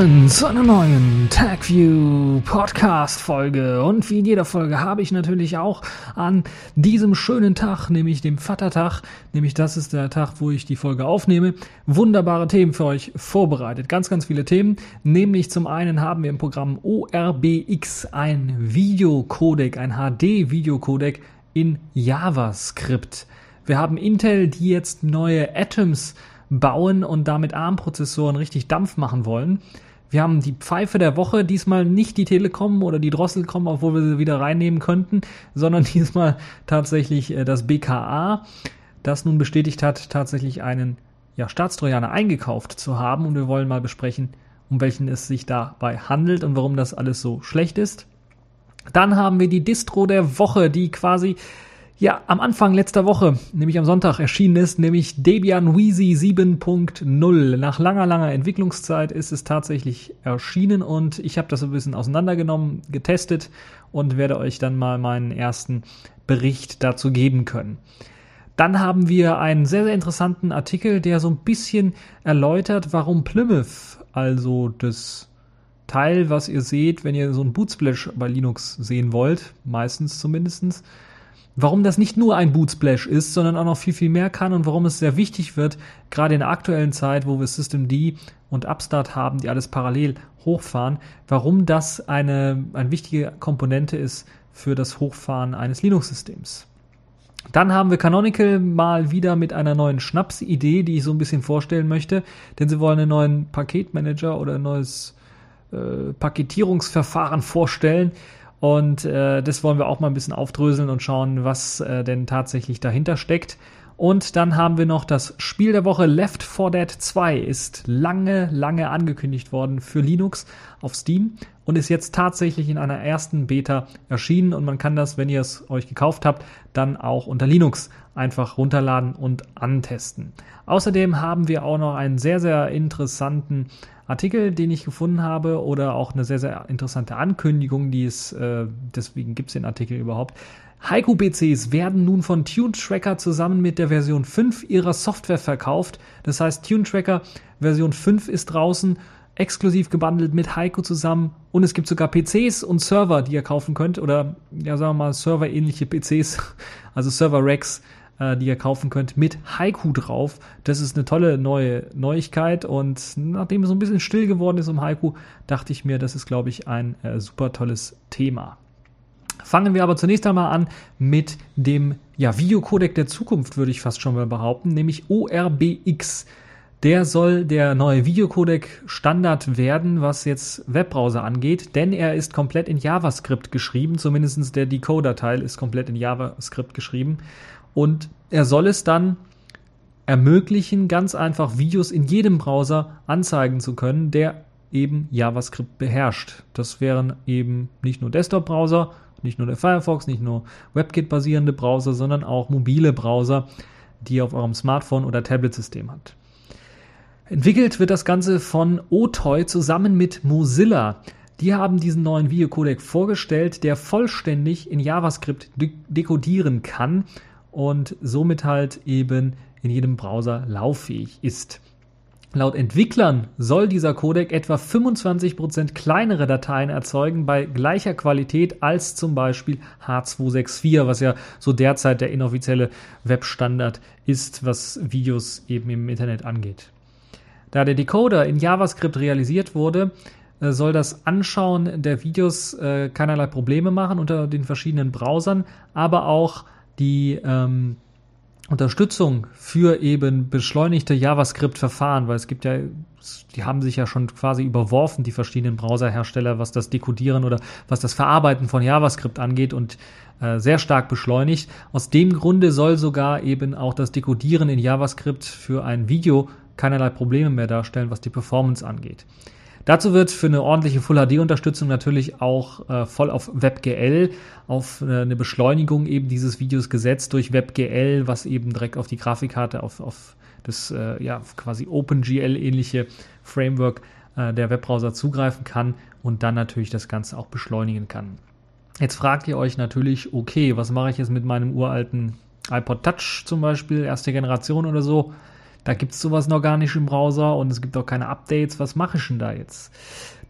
Willkommen zu einer neuen TagView Podcast Folge. Und wie in jeder Folge habe ich natürlich auch an diesem schönen Tag, nämlich dem Vatertag, nämlich das ist der Tag, wo ich die Folge aufnehme, wunderbare Themen für euch vorbereitet. Ganz, ganz viele Themen. Nämlich zum einen haben wir im Programm ORBX ein Videocodec, ein HD-Videocodec in JavaScript. Wir haben Intel, die jetzt neue Atoms bauen und damit ARM-Prozessoren richtig Dampf machen wollen. Wir haben die Pfeife der Woche, diesmal nicht die Telekom oder die Drosselcom, obwohl wir sie wieder reinnehmen könnten, sondern diesmal tatsächlich äh, das BKA, das nun bestätigt hat, tatsächlich einen ja, Staatstrojaner eingekauft zu haben. Und wir wollen mal besprechen, um welchen es sich dabei handelt und warum das alles so schlecht ist. Dann haben wir die Distro der Woche, die quasi ja am Anfang letzter Woche, nämlich am Sonntag erschienen ist, nämlich Debian Wheezy 7.0. Nach langer, langer Entwicklungszeit ist es tatsächlich erschienen und ich habe das ein bisschen auseinandergenommen, getestet und werde euch dann mal meinen ersten Bericht dazu geben können. Dann haben wir einen sehr, sehr interessanten Artikel, der so ein bisschen erläutert, warum Plymouth, also das Teil, was ihr seht, wenn ihr so ein Bootsplash bei Linux sehen wollt, meistens zumindestens, warum das nicht nur ein Bootsplash ist, sondern auch noch viel, viel mehr kann und warum es sehr wichtig wird, gerade in der aktuellen Zeit, wo wir Systemd und Upstart haben, die alles parallel hochfahren, warum das eine, eine wichtige Komponente ist für das Hochfahren eines Linux-Systems. Dann haben wir Canonical mal wieder mit einer neuen Schnapsidee, die ich so ein bisschen vorstellen möchte, denn sie wollen einen neuen Paketmanager oder ein neues äh, Paketierungsverfahren vorstellen. Und äh, das wollen wir auch mal ein bisschen aufdröseln und schauen, was äh, denn tatsächlich dahinter steckt. Und dann haben wir noch das Spiel der Woche Left 4 Dead 2 ist lange, lange angekündigt worden für Linux auf Steam und ist jetzt tatsächlich in einer ersten Beta erschienen und man kann das, wenn ihr es euch gekauft habt, dann auch unter Linux einfach runterladen und antesten. Außerdem haben wir auch noch einen sehr, sehr interessanten Artikel, den ich gefunden habe, oder auch eine sehr, sehr interessante Ankündigung, die es, äh, deswegen gibt es den Artikel überhaupt. Haiku-PCs werden nun von Tune Tracker zusammen mit der Version 5 ihrer Software verkauft. Das heißt, Tune Tracker Version 5 ist draußen, exklusiv gebundelt mit Haiku zusammen und es gibt sogar PCs und Server, die ihr kaufen könnt oder ja, sagen wir mal Server-ähnliche PCs, also Server-Racks, äh, die ihr kaufen könnt, mit Haiku drauf. Das ist eine tolle neue Neuigkeit und nachdem es so ein bisschen still geworden ist um Haiku, dachte ich mir, das ist, glaube ich, ein äh, super tolles Thema. Fangen wir aber zunächst einmal an mit dem ja, Videocodec der Zukunft, würde ich fast schon mal behaupten, nämlich ORBX. Der soll der neue Videocodec Standard werden, was jetzt Webbrowser angeht, denn er ist komplett in JavaScript geschrieben, zumindest der Decoder-Teil ist komplett in JavaScript geschrieben. Und er soll es dann ermöglichen, ganz einfach Videos in jedem Browser anzeigen zu können, der eben JavaScript beherrscht. Das wären eben nicht nur Desktop-Browser, nicht nur der Firefox, nicht nur WebKit-basierende Browser, sondern auch mobile Browser, die ihr auf eurem Smartphone oder Tablet-System habt. Entwickelt wird das Ganze von Otoy zusammen mit Mozilla. Die haben diesen neuen Videocodec vorgestellt, der vollständig in JavaScript dekodieren kann und somit halt eben in jedem Browser lauffähig ist. Laut Entwicklern soll dieser Codec etwa 25% kleinere Dateien erzeugen bei gleicher Qualität als zum Beispiel H264, was ja so derzeit der inoffizielle Webstandard ist, was Videos eben im Internet angeht. Da der Decoder in JavaScript realisiert wurde, äh, soll das Anschauen der Videos äh, keinerlei Probleme machen unter den verschiedenen Browsern, aber auch die ähm, Unterstützung für eben beschleunigte JavaScript-Verfahren, weil es gibt ja, die haben sich ja schon quasi überworfen, die verschiedenen Browserhersteller, was das Dekodieren oder was das Verarbeiten von JavaScript angeht und äh, sehr stark beschleunigt. Aus dem Grunde soll sogar eben auch das Dekodieren in JavaScript für ein Video keinerlei Probleme mehr darstellen, was die Performance angeht. Dazu wird für eine ordentliche Full HD Unterstützung natürlich auch äh, voll auf WebGL, auf äh, eine Beschleunigung eben dieses Videos gesetzt durch WebGL, was eben direkt auf die Grafikkarte, auf, auf das äh, ja quasi OpenGL ähnliche Framework äh, der Webbrowser zugreifen kann und dann natürlich das Ganze auch beschleunigen kann. Jetzt fragt ihr euch natürlich, okay, was mache ich jetzt mit meinem uralten iPod Touch zum Beispiel, erste Generation oder so? Da gibt es sowas noch gar nicht im Browser und es gibt auch keine Updates. Was mache ich denn da jetzt?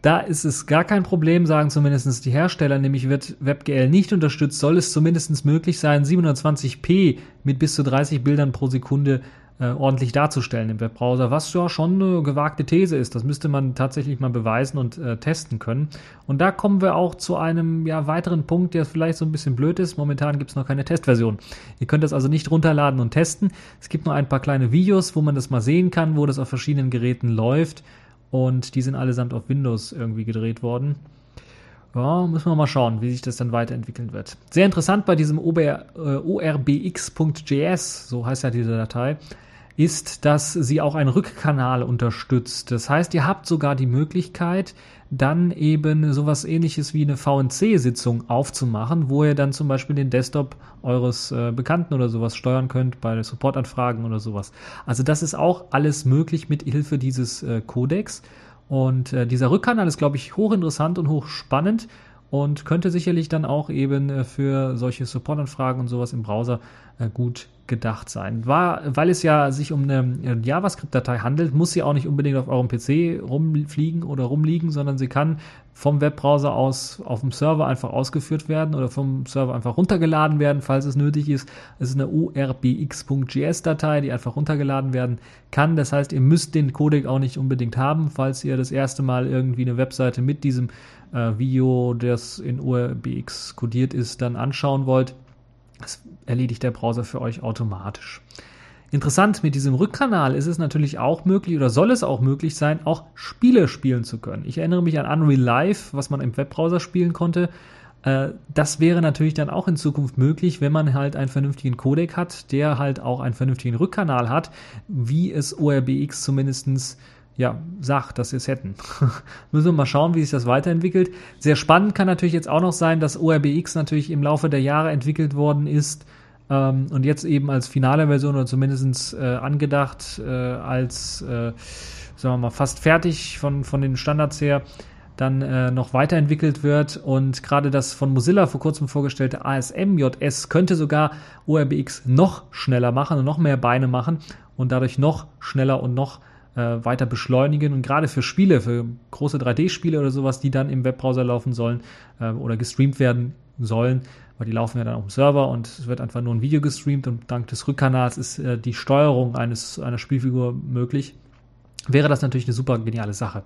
Da ist es gar kein Problem, sagen zumindest die Hersteller, nämlich wird WebGL nicht unterstützt, soll es zumindest möglich sein, 720p mit bis zu 30 Bildern pro Sekunde äh, ordentlich darzustellen im Webbrowser, was ja schon eine gewagte These ist. Das müsste man tatsächlich mal beweisen und äh, testen können. Und da kommen wir auch zu einem ja, weiteren Punkt, der vielleicht so ein bisschen blöd ist. Momentan gibt es noch keine Testversion. Ihr könnt das also nicht runterladen und testen. Es gibt nur ein paar kleine Videos, wo man das mal sehen kann, wo das auf verschiedenen Geräten läuft. Und die sind allesamt auf Windows irgendwie gedreht worden. Ja, müssen wir mal schauen, wie sich das dann weiterentwickeln wird. Sehr interessant bei diesem OBR, äh, orbx.js, so heißt ja diese Datei, ist, dass sie auch einen Rückkanal unterstützt. Das heißt, ihr habt sogar die Möglichkeit, dann eben sowas ähnliches wie eine VNC-Sitzung aufzumachen, wo ihr dann zum Beispiel den Desktop eures äh, Bekannten oder sowas steuern könnt bei Supportanfragen oder sowas. Also das ist auch alles möglich mit Hilfe dieses äh, Codex. Und äh, dieser Rückkanal ist, glaube ich, hochinteressant und hochspannend und könnte sicherlich dann auch eben für solche Supportanfragen und sowas im Browser gut gedacht sein. War, weil es ja sich um eine JavaScript-Datei handelt, muss sie auch nicht unbedingt auf eurem PC rumfliegen oder rumliegen, sondern sie kann vom Webbrowser aus auf dem Server einfach ausgeführt werden oder vom Server einfach runtergeladen werden, falls es nötig ist. Es ist eine urbx.js-Datei, die einfach runtergeladen werden kann. Das heißt, ihr müsst den Codec auch nicht unbedingt haben, falls ihr das erste Mal irgendwie eine Webseite mit diesem äh, Video, das in urbx codiert ist, dann anschauen wollt. Das erledigt der Browser für euch automatisch. Interessant, mit diesem Rückkanal ist es natürlich auch möglich oder soll es auch möglich sein, auch Spiele spielen zu können. Ich erinnere mich an Unreal Live, was man im Webbrowser spielen konnte. Äh, das wäre natürlich dann auch in Zukunft möglich, wenn man halt einen vernünftigen Codec hat, der halt auch einen vernünftigen Rückkanal hat, wie es ORBX zumindestens ja, sagt, dass sie es hätten. Müssen wir mal schauen, wie sich das weiterentwickelt. Sehr spannend kann natürlich jetzt auch noch sein, dass ORBX natürlich im Laufe der Jahre entwickelt worden ist ähm, und jetzt eben als finale Version oder zumindest äh, angedacht äh, als, äh, sagen wir mal, fast fertig von, von den Standards her dann äh, noch weiterentwickelt wird und gerade das von Mozilla vor kurzem vorgestellte ASM.js könnte sogar ORBX noch schneller machen und noch mehr Beine machen und dadurch noch schneller und noch äh, weiter beschleunigen. Und gerade für Spiele, für große 3D-Spiele oder sowas, die dann im Webbrowser laufen sollen äh, oder gestreamt werden sollen, weil die laufen ja dann auf dem Server und es wird einfach nur ein Video gestreamt und dank des Rückkanals ist äh, die Steuerung eines, einer Spielfigur möglich. Wäre das natürlich eine super geniale Sache.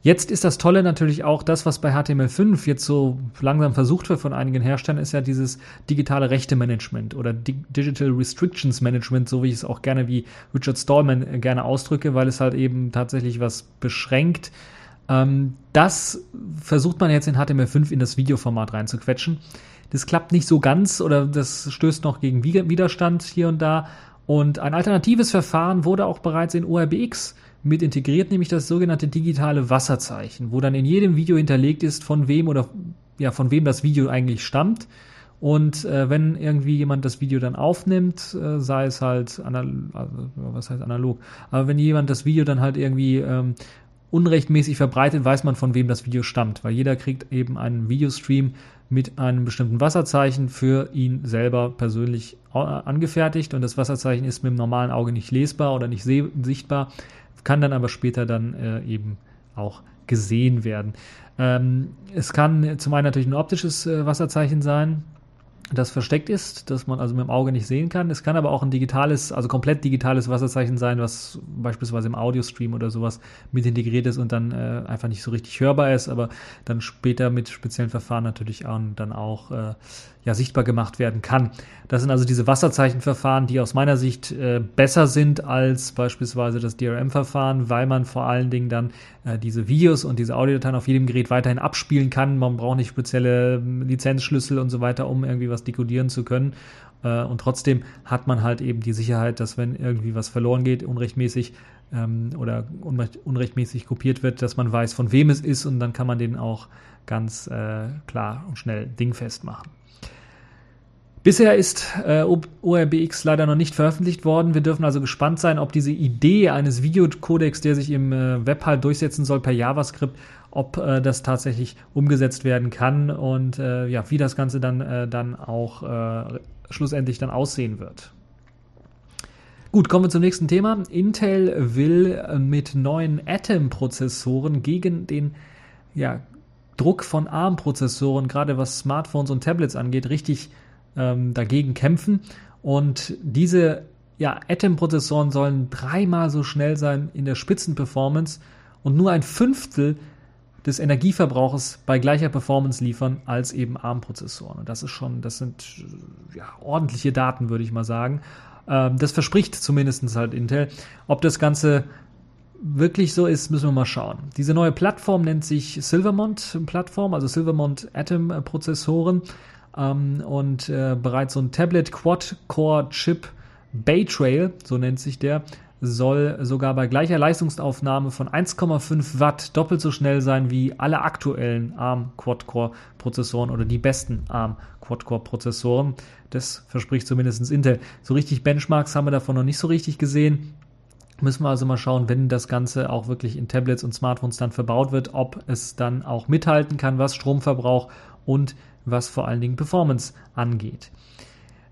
Jetzt ist das Tolle natürlich auch das, was bei HTML5 jetzt so langsam versucht wird von einigen Herstellern, ist ja dieses digitale Rechte-Management oder Digital Restrictions Management, so wie ich es auch gerne wie Richard Stallman äh, gerne ausdrücke, weil es halt eben tatsächlich was beschränkt. Ähm, das versucht man jetzt in HTML5 in das Videoformat reinzuquetschen. Das klappt nicht so ganz oder das stößt noch gegen Widerstand hier und da. Und ein alternatives Verfahren wurde auch bereits in ORBX mit integriert, nämlich das sogenannte digitale Wasserzeichen, wo dann in jedem Video hinterlegt ist, von wem oder ja, von wem das Video eigentlich stammt. Und äh, wenn irgendwie jemand das Video dann aufnimmt, äh, sei es halt analog, also, was heißt analog, aber wenn jemand das Video dann halt irgendwie ähm, unrechtmäßig verbreitet, weiß man, von wem das Video stammt, weil jeder kriegt eben einen Videostream mit einem bestimmten Wasserzeichen für ihn selber persönlich äh, angefertigt und das Wasserzeichen ist mit dem normalen Auge nicht lesbar oder nicht sichtbar kann dann aber später dann äh, eben auch gesehen werden. Ähm, es kann zum einen natürlich ein optisches äh, Wasserzeichen sein, das versteckt ist, das man also mit dem Auge nicht sehen kann. Es kann aber auch ein digitales, also komplett digitales Wasserzeichen sein, was beispielsweise im Audiostream oder sowas mit integriert ist und dann äh, einfach nicht so richtig hörbar ist, aber dann später mit speziellen Verfahren natürlich auch, dann auch äh, ja, sichtbar gemacht werden kann. Das sind also diese Wasserzeichenverfahren, die aus meiner Sicht äh, besser sind als beispielsweise das DRM-Verfahren, weil man vor allen Dingen dann äh, diese Videos und diese Audiodateien auf jedem Gerät weiterhin abspielen kann. Man braucht nicht spezielle ähm, Lizenzschlüssel und so weiter, um irgendwie was dekodieren zu können. Äh, und trotzdem hat man halt eben die Sicherheit, dass wenn irgendwie was verloren geht, unrechtmäßig ähm, oder unrecht, unrechtmäßig kopiert wird, dass man weiß, von wem es ist und dann kann man den auch ganz äh, klar und schnell dingfest machen. Bisher ist äh, ORBX leider noch nicht veröffentlicht worden. Wir dürfen also gespannt sein, ob diese Idee eines Videocodecs, der sich im äh, Web halt durchsetzen soll per JavaScript, ob äh, das tatsächlich umgesetzt werden kann und äh, ja, wie das Ganze dann, äh, dann auch äh, schlussendlich dann aussehen wird. Gut, kommen wir zum nächsten Thema. Intel will mit neuen Atom-Prozessoren gegen den ja, Druck von ARM-Prozessoren, gerade was Smartphones und Tablets angeht, richtig ähm, dagegen kämpfen. Und diese ja, Atom-Prozessoren sollen dreimal so schnell sein in der Spitzenperformance und nur ein Fünftel des Energieverbrauches bei gleicher Performance liefern als eben ARM-Prozessoren. Und das ist schon, das sind ja, ordentliche Daten, würde ich mal sagen. Ähm, das verspricht zumindest halt Intel. Ob das Ganze wirklich so ist, müssen wir mal schauen. Diese neue Plattform nennt sich Silvermont Plattform, also Silvermont Atom Prozessoren ähm, und äh, bereits so ein Tablet Quad Core Chip Bay Trail, so nennt sich der, soll sogar bei gleicher Leistungsaufnahme von 1,5 Watt doppelt so schnell sein wie alle aktuellen ARM Quad-Core Prozessoren oder die besten ARM Quad-Core Prozessoren. Das verspricht zumindest Intel. So richtig Benchmarks haben wir davon noch nicht so richtig gesehen. Müssen wir also mal schauen, wenn das Ganze auch wirklich in Tablets und Smartphones dann verbaut wird, ob es dann auch mithalten kann, was Stromverbrauch und was vor allen Dingen Performance angeht.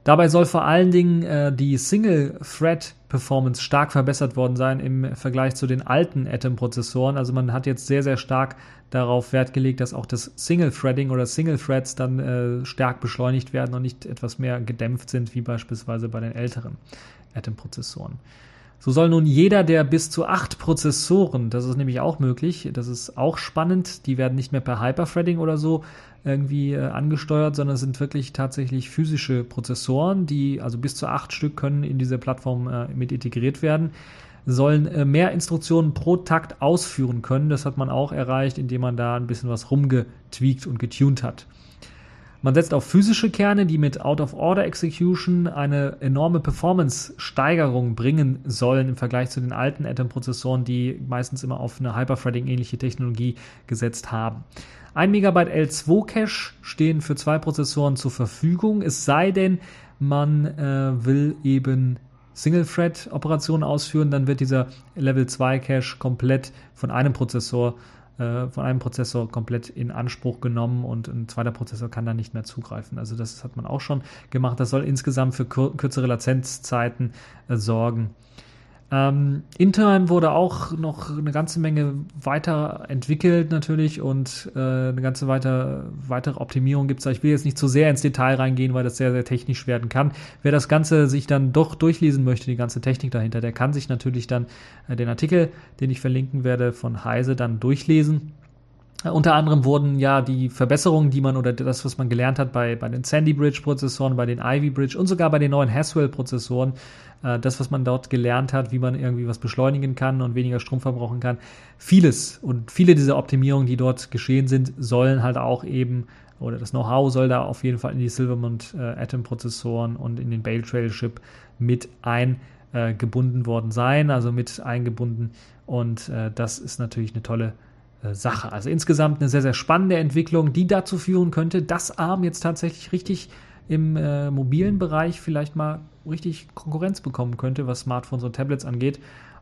Dabei soll vor allen Dingen äh, die Single-Thread-Performance stark verbessert worden sein im Vergleich zu den alten Atom-Prozessoren. Also man hat jetzt sehr, sehr stark darauf Wert gelegt, dass auch das Single-Threading oder Single-Threads dann äh, stark beschleunigt werden und nicht etwas mehr gedämpft sind, wie beispielsweise bei den älteren Atom-Prozessoren. So soll nun jeder der bis zu acht Prozessoren, das ist nämlich auch möglich, das ist auch spannend, die werden nicht mehr per Hyperthreading oder so irgendwie äh, angesteuert, sondern es sind wirklich tatsächlich physische Prozessoren, die also bis zu acht Stück können in diese Plattform äh, mit integriert werden, sollen äh, mehr Instruktionen pro Takt ausführen können. Das hat man auch erreicht, indem man da ein bisschen was rumgetweakt und getuned hat. Man setzt auf physische Kerne, die mit Out-of-Order-Execution eine enorme Performance-Steigerung bringen sollen im Vergleich zu den alten Atom-Prozessoren, die meistens immer auf eine Hyperthreading-ähnliche Technologie gesetzt haben. 1 MB L2 Cache stehen für zwei Prozessoren zur Verfügung, es sei denn, man äh, will eben Single-Thread-Operationen ausführen, dann wird dieser Level 2 Cache komplett von einem Prozessor äh, von einem Prozessor komplett in Anspruch genommen und ein zweiter Prozessor kann dann nicht mehr zugreifen. Also das hat man auch schon gemacht. Das soll insgesamt für kürzere Latenzzeiten äh, sorgen. Ähm, intern wurde auch noch eine ganze Menge weiterentwickelt natürlich und äh, eine ganze weiter, weitere Optimierung gibt es. Ich will jetzt nicht zu sehr ins Detail reingehen, weil das sehr, sehr technisch werden kann. Wer das Ganze sich dann doch durchlesen möchte, die ganze Technik dahinter, der kann sich natürlich dann äh, den Artikel, den ich verlinken werde, von Heise dann durchlesen. Unter anderem wurden ja die Verbesserungen, die man oder das, was man gelernt hat bei, bei den Sandy Bridge Prozessoren, bei den Ivy Bridge und sogar bei den neuen Haswell Prozessoren, äh, das, was man dort gelernt hat, wie man irgendwie was beschleunigen kann und weniger Strom verbrauchen kann, vieles und viele dieser Optimierungen, die dort geschehen sind, sollen halt auch eben oder das Know-how soll da auf jeden Fall in die Silvermont äh, Atom Prozessoren und in den Bale Trail Chip mit eingebunden äh, worden sein, also mit eingebunden und äh, das ist natürlich eine tolle äh, Sache. Also insgesamt eine sehr, sehr spannende Entwicklung, die dazu führen könnte, dass ARM jetzt tatsächlich richtig im äh, mobilen Bereich vielleicht mal richtig Konkurrenz bekommen könnte, was Smartphones und Tablets angeht.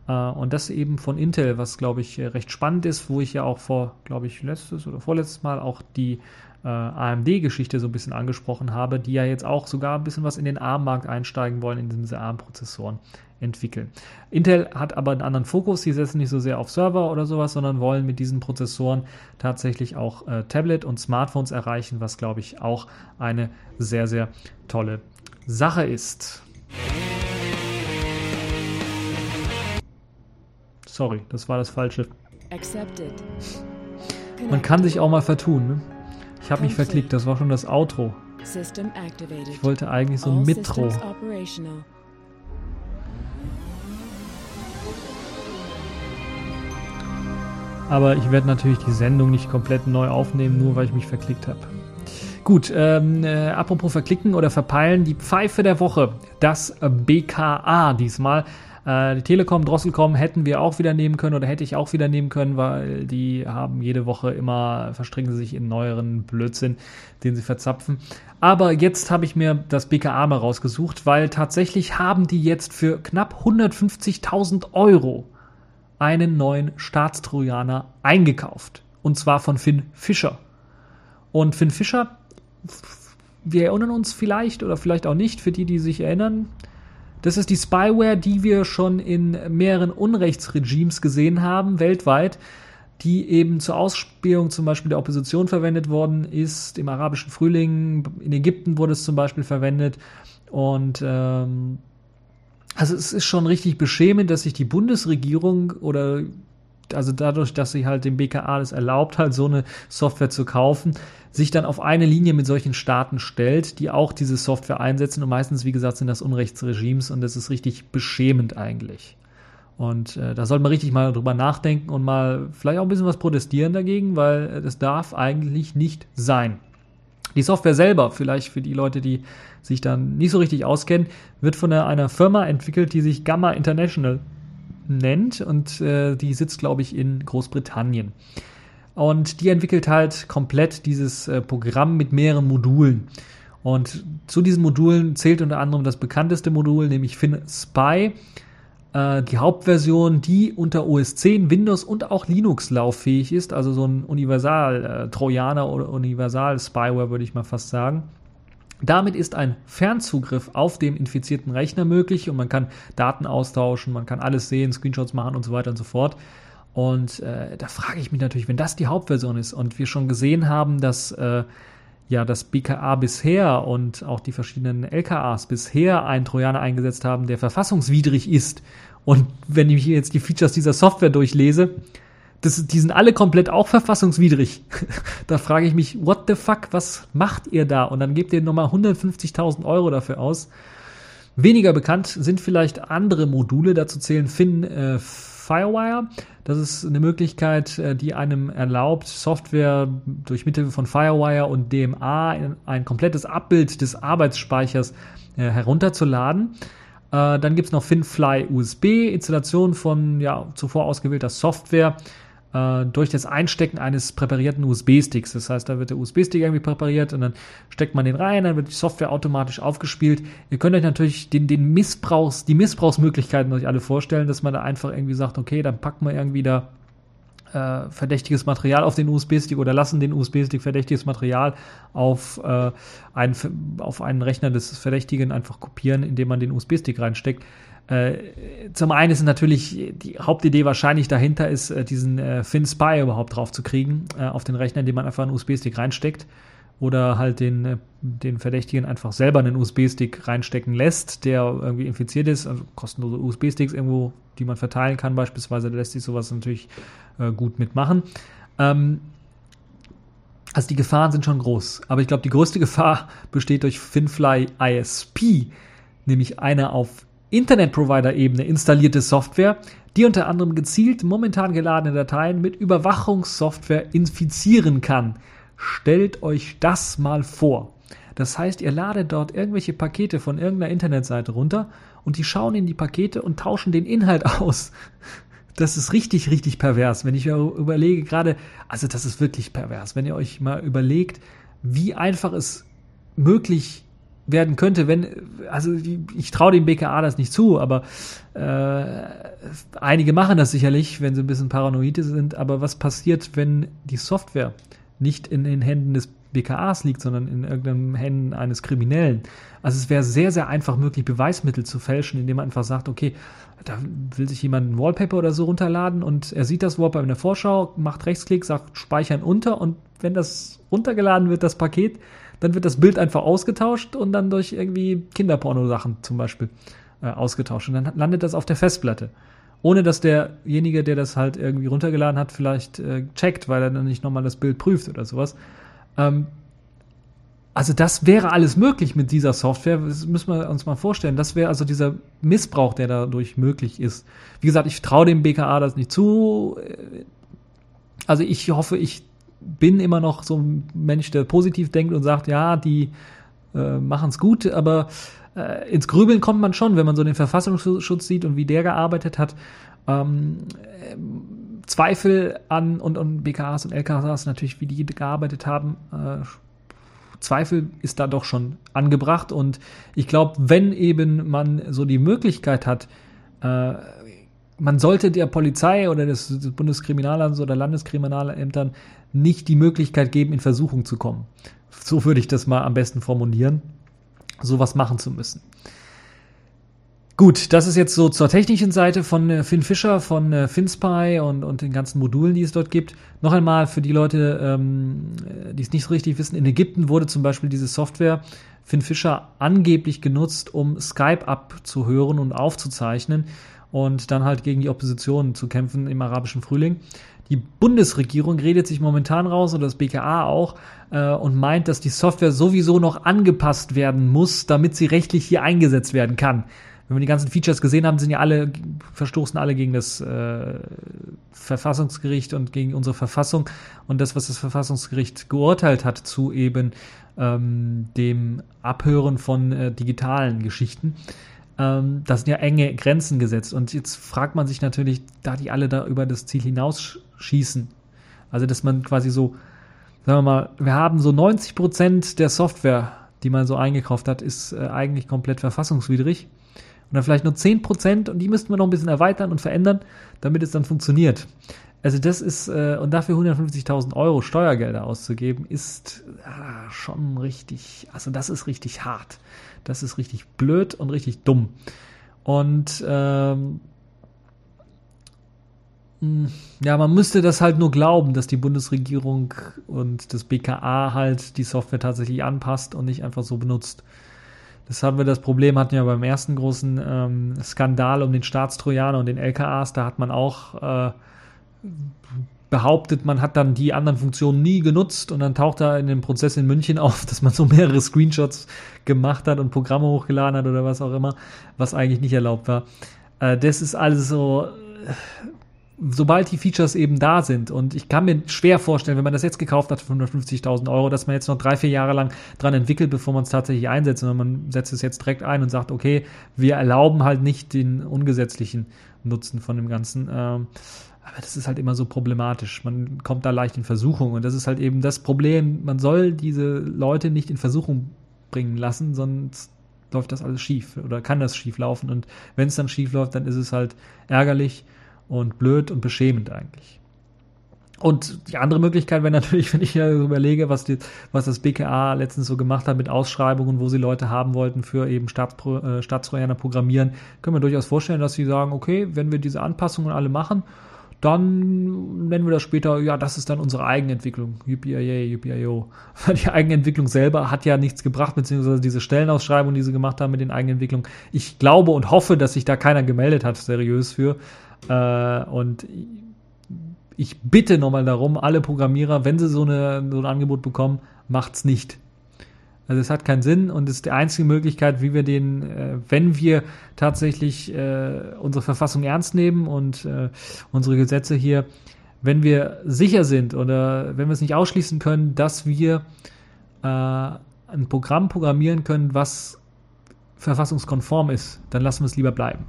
Äh, und das eben von Intel, was glaube ich recht spannend ist, wo ich ja auch vor, glaube ich, letztes oder vorletztes Mal auch die äh, AMD-Geschichte so ein bisschen angesprochen habe, die ja jetzt auch sogar ein bisschen was in den ARM-Markt einsteigen wollen, in diese ARM-Prozessoren entwickeln. Intel hat aber einen anderen Fokus, sie setzen nicht so sehr auf Server oder sowas, sondern wollen mit diesen Prozessoren tatsächlich auch äh, Tablet und Smartphones erreichen, was glaube ich auch eine sehr, sehr tolle Sache ist. Sorry, das war das Falsche. Man kann sich auch mal vertun. Ne? Ich habe mich verklickt, das war schon das Outro. Ich wollte eigentlich so ein Mitro. Aber ich werde natürlich die Sendung nicht komplett neu aufnehmen, nur weil ich mich verklickt habe. Gut, ähm, äh, apropos verklicken oder verpeilen, die Pfeife der Woche, das BKA diesmal. Äh, die Telekom, Drosselcom hätten wir auch wieder nehmen können oder hätte ich auch wieder nehmen können, weil die haben jede Woche immer, verstricken sie sich in neueren Blödsinn, den sie verzapfen. Aber jetzt habe ich mir das BKA mal rausgesucht, weil tatsächlich haben die jetzt für knapp 150.000 Euro einen neuen Staatstrojaner eingekauft. Und zwar von Finn Fischer. Und Finn Fischer, wir erinnern uns vielleicht oder vielleicht auch nicht, für die, die sich erinnern, Das ist die Spyware, die wir schon in mehreren Unrechtsregimes gesehen haben, weltweit, die eben zur Ausspähung zum Beispiel der Opposition verwendet worden ist. Im arabischen Frühling, in Ägypten wurde es zum Beispiel verwendet. Und ähm, also es ist schon richtig beschämend, dass sich die Bundesregierung oder also dadurch, dass sie halt dem BKA das erlaubt hat, so eine Software zu kaufen, sich dann auf eine Linie mit solchen Staaten stellt, die auch diese Software einsetzen und meistens, wie gesagt, sind das Unrechtsregimes und das ist richtig beschämend eigentlich. Und äh, da sollte man richtig mal drüber nachdenken und mal vielleicht auch ein bisschen was protestieren dagegen, weil das darf eigentlich nicht sein. Die Software selber, vielleicht für die Leute, die sich dann nicht so richtig auskennen, wird von einer Firma entwickelt, die sich Gamma International nennt und äh, die sitzt, glaube ich, in Großbritannien. Und die entwickelt halt komplett dieses äh, Programm mit mehreren Modulen. Und zu diesen Modulen zählt unter anderem das bekannteste Modul, nämlich FinSpy, äh, die Hauptversion, die unter OS 10, Windows und auch Linux lauffähig ist, also so ein Universal-Trojaner äh, oder Universal-Spyware, würde ich mal fast sagen. Damit ist ein Fernzugriff auf dem infizierten Rechner möglich und man kann Daten austauschen, man kann alles sehen, Screenshots machen und so weiter und so fort. Und äh, da frage ich mich natürlich, wenn das die Hauptversion ist und wir schon gesehen haben, dass äh, ja das BKA bisher und auch die verschiedenen LKAs bisher einen Trojaner eingesetzt haben, der verfassungswidrig ist. Und wenn ich jetzt die Features dieser Software durchlese, das, die sind alle komplett auch verfassungswidrig. da frage ich mich, what the fuck, was macht ihr da? Und dann gebt ihr nochmal 150.000 Euro dafür aus. Weniger bekannt sind vielleicht andere Module, dazu zählen Fin äh, Firewire. Das ist eine Möglichkeit, äh, die einem erlaubt, Software durch Mittel von Firewire und DMA in ein komplettes Abbild des Arbeitsspeichers äh, herunterzuladen. Äh, dann gibt es noch FinFly USB, Installation von ja, zuvor ausgewählter Software äh, durch das Einstecken eines präparierten USB-Sticks. Das heißt, da wird der USB-Stick irgendwie präpariert und dann steckt man den rein, dann wird die Software automatisch aufgespielt. Ihr könnt euch natürlich den, den Missbrauchs, die Missbrauchsmöglichkeiten euch alle vorstellen, dass man da einfach irgendwie sagt, okay, dann packt man irgendwie da äh, verdächtiges Material auf den USB-Stick oder lassen den USB-Stick verdächtiges Material auf, äh, einen, auf einen Rechner des Verdächtigen einfach kopieren, indem man den USB-Stick reinsteckt. Äh, zum einen ist natürlich die Hauptidee wahrscheinlich dahinter ist, äh, diesen äh, FinSpy überhaupt drauf zu kriegen äh, auf den Rechner, indem man einfach einen USB-Stick reinsteckt oder halt den, äh, den Verdächtigen einfach selber einen USB-Stick reinstecken lässt, der irgendwie infiziert ist, also kostenlose USB-Sticks irgendwo, die man verteilen kann beispielsweise, da lässt sich sowas natürlich gut mitmachen. Ähm, also die Gefahren sind schon groß, aber ich glaube, die größte Gefahr besteht durch FinFly ISP, nämlich eine auf Internetprovider-Ebene installierte Software, die unter anderem gezielt momentan geladene Dateien mit Überwachungssoftware infizieren kann. Stellt euch das mal vor. Das heißt, ihr ladet dort irgendwelche Pakete von irgendeiner Internetseite runter und die schauen in die Pakete und tauschen den Inhalt aus. Das ist richtig, richtig pervers. Wenn ich mir überlege, gerade, also das ist wirklich pervers, wenn ihr euch mal überlegt, wie einfach es möglich werden könnte, wenn, also ich traue dem BKA das nicht zu, aber äh, einige machen das sicherlich, wenn sie ein bisschen paranoid sind, aber was passiert, wenn die Software nicht in den Händen des BKAs liegt, sondern in irgendeinen Händen eines Kriminellen? Also es wäre sehr, sehr einfach möglich, Beweismittel zu fälschen, indem man einfach sagt, okay, da will sich jemand ein Wallpaper oder so runterladen und er sieht das Wallpaper in der Vorschau, macht Rechtsklick, sagt Speichern unter und wenn das runtergeladen wird, das Paket, dann wird das Bild einfach ausgetauscht und dann durch irgendwie Kinderporno-Sachen zum Beispiel äh, ausgetauscht. Und dann landet das auf der Festplatte. Ohne dass derjenige, der das halt irgendwie runtergeladen hat, vielleicht äh, checkt, weil er dann nicht nochmal das Bild prüft oder sowas. Ähm, also das wäre alles möglich mit dieser Software. Das müssen wir uns mal vorstellen. Das wäre also dieser Missbrauch, der dadurch möglich ist. Wie gesagt, ich traue dem BKA das nicht zu. Also ich hoffe, ich bin immer noch so ein Mensch, der positiv denkt und sagt, ja, die äh, machen es gut, aber äh, ins Grübeln kommt man schon, wenn man so den Verfassungsschutz sieht und wie der gearbeitet hat. Ähm, äh, Zweifel an und, und BKAs und LKAs natürlich, wie die gearbeitet haben, äh, Zweifel ist da doch schon angebracht und ich glaube, wenn eben man so die Möglichkeit hat, äh, man sollte der Polizei oder des, des Bundeskriminalamts oder Landeskriminalämtern nicht die Möglichkeit geben, in Versuchung zu kommen. So würde ich das mal am besten formulieren, sowas machen zu müssen. Gut, das ist jetzt so zur technischen Seite von äh, Finn Fischer, von äh, FinSpy und, und den ganzen Modulen, die es dort gibt. Noch einmal für die Leute, ähm, die es nicht so richtig wissen, in Ägypten wurde zum Beispiel diese Software Finn Fischer angeblich genutzt, um Skype abzuhören und aufzuzeichnen und dann halt gegen die Opposition zu kämpfen im arabischen Frühling. Die Bundesregierung redet sich momentan raus und das BKA auch äh, und meint, dass die Software sowieso noch angepasst werden muss, damit sie rechtlich hier eingesetzt werden kann wenn wir die ganzen Features gesehen haben, sind ja alle, verstoßen alle gegen das äh, Verfassungsgericht und gegen unsere Verfassung und das, was das Verfassungsgericht geurteilt hat zu eben ähm, dem Abhören von äh, digitalen Geschichten. Ähm, da sind ja enge Grenzen gesetzt und jetzt fragt man sich natürlich, da die alle da über das Ziel hinausschießen, also dass man quasi so, sagen wir mal, wir haben so 90 Prozent der Software, die man so eingekauft hat, ist äh, eigentlich komplett verfassungswidrig und dann vielleicht nur 10% und die müssten wir noch ein bisschen erweitern und verändern, damit es dann funktioniert. Also das ist, äh, und dafür 150.000 Euro Steuergelder auszugeben, ist äh, schon richtig, also das ist richtig hart. Das ist richtig blöd und richtig dumm. Und ähm, hm, ja, man müsste das halt nur glauben, dass die Bundesregierung und das BKA halt die Software tatsächlich anpasst und nicht einfach so benutzt. Das haben wir das Problem, hatten wir beim ersten großen ähm, Skandal um den Staatstrojaner und den LKAs. Da hat man auch äh, behauptet, man hat dann die anderen Funktionen nie genutzt und dann taucht da in dem Prozess in München auf, dass man so mehrere Screenshots gemacht hat und Programme hochgeladen hat oder was auch immer, was eigentlich nicht erlaubt war. Äh, das ist alles so sobald die Features eben da sind. Und ich kann mir schwer vorstellen, wenn man das jetzt gekauft hat für 150.000 Euro, dass man jetzt noch drei, vier Jahre lang dran entwickelt, bevor man es tatsächlich einsetzt, sondern man setzt es jetzt direkt ein und sagt, okay, wir erlauben halt nicht den ungesetzlichen Nutzen von dem Ganzen. Ähm, aber das ist halt immer so problematisch. Man kommt da leicht in Versuchung. Und das ist halt eben das Problem. Man soll diese Leute nicht in Versuchung bringen lassen, sonst läuft das alles schief oder kann das schief laufen. Und wenn es dann schief läuft, dann ist es halt ärgerlich und blöd und beschämend eigentlich. Und die andere Möglichkeit wäre natürlich, wenn ich ja überlege, was, die, was das BKA letztens so gemacht hat mit Ausschreibungen, wo sie Leute haben wollten für eben Staatspro, äh, Staatstrojaner programmieren, können wir durchaus vorstellen, dass sie sagen, okay, wenn wir diese Anpassungen alle machen, dann nennen wir das später, ja, das ist dann unsere Eigenentwicklung. Yippie, yippie, Weil die Eigenentwicklung selber hat ja nichts gebracht, beziehungsweise diese Stellenausschreibung, die sie gemacht haben mit den Eigenentwicklungen. Ich glaube und hoffe, dass sich da keiner gemeldet hat, seriös für. Äh, und ich bitte nochmal darum, alle Programmierer, wenn sie so, eine, so ein Angebot bekommen, macht's nicht. Also es hat keinen Sinn und ist die einzige Möglichkeit, wie wir den, äh, wenn wir tatsächlich äh, unsere Verfassung ernst nehmen und äh, unsere Gesetze hier, wenn wir sicher sind oder wenn wir es nicht ausschließen können, dass wir äh, ein Programm programmieren können, was verfassungskonform ist, dann lassen wir es lieber bleiben.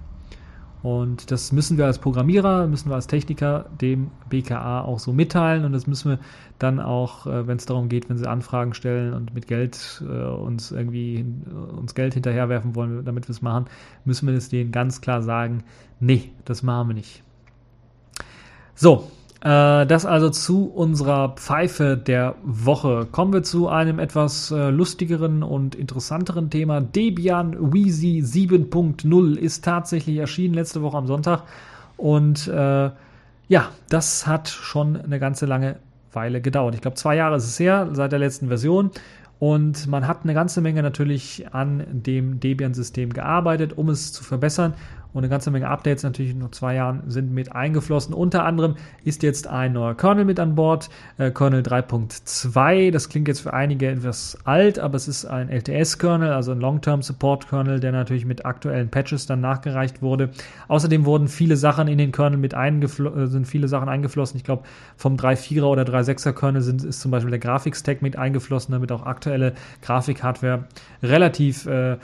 Und das müssen wir als Programmierer, müssen wir als Techniker dem BKA auch so mitteilen. Und das müssen wir dann auch, äh, wenn es darum geht, wenn sie Anfragen stellen und mit Geld äh, uns irgendwie äh, uns Geld hinterherwerfen wollen, damit wir es machen, müssen wir es denen ganz klar sagen, nee, das machen wir nicht. So, das also zu unserer Pfeife der Woche. Kommen wir zu einem etwas äh, lustigeren und interessanteren Thema. Debian Wheezy 7.0 ist tatsächlich erschienen letzte Woche am Sonntag. Und äh, ja, das hat schon eine ganze lange Weile gedauert. Ich glaube, zwei Jahre ist es her, seit der letzten Version. Und man hat eine ganze Menge natürlich an dem Debian-System gearbeitet, um es zu verbessern und eine ganze Menge Updates natürlich in nur zwei Jahren sind mit eingeflossen. Unter anderem ist jetzt ein neuer Kernel mit an Bord, äh, Kernel 3.2. Das klingt jetzt für einige etwas alt, aber es ist ein LTS-Kernel, also ein Long-Term Support-Kernel, der natürlich mit aktuellen Patches dann nachgereicht wurde. Außerdem wurden viele Sachen in den Kernel mit eingeflossen, äh, sind viele Sachen eingeflossen. Ich glaube, vom 3.4er oder 3.6er Kernel sind, ist zum Beispiel der Grafikstack mit eingeflossen, damit auch aktuelle Grafikhardware relativ äh,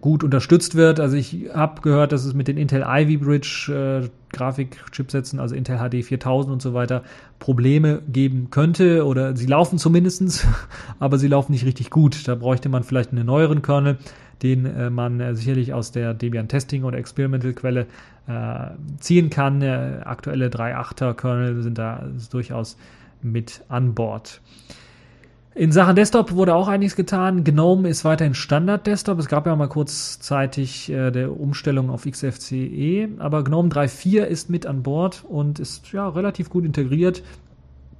gut unterstützt wird. Also ich habe gehört, dass es mit den Intel Ivy Bridge äh, Grafikchipsätzen, also Intel HD 4000 und so weiter, Probleme geben könnte oder sie laufen zumindestens, aber sie laufen nicht richtig gut. Da bräuchte man vielleicht einen neueren Kernel, den äh, man äh, sicherlich aus der Debian Testing oder Experimental Quelle äh, ziehen kann. Äh, aktuelle 3.8er Kernel sind da durchaus mit an Bord. In Sachen Desktop wurde auch einiges getan. GNOME ist weiterhin Standard-Desktop. Es gab ja mal kurzzeitig äh, der Umstellung auf XFCE, aber GNOME 3.4 ist mit an Bord und ist ja relativ gut integriert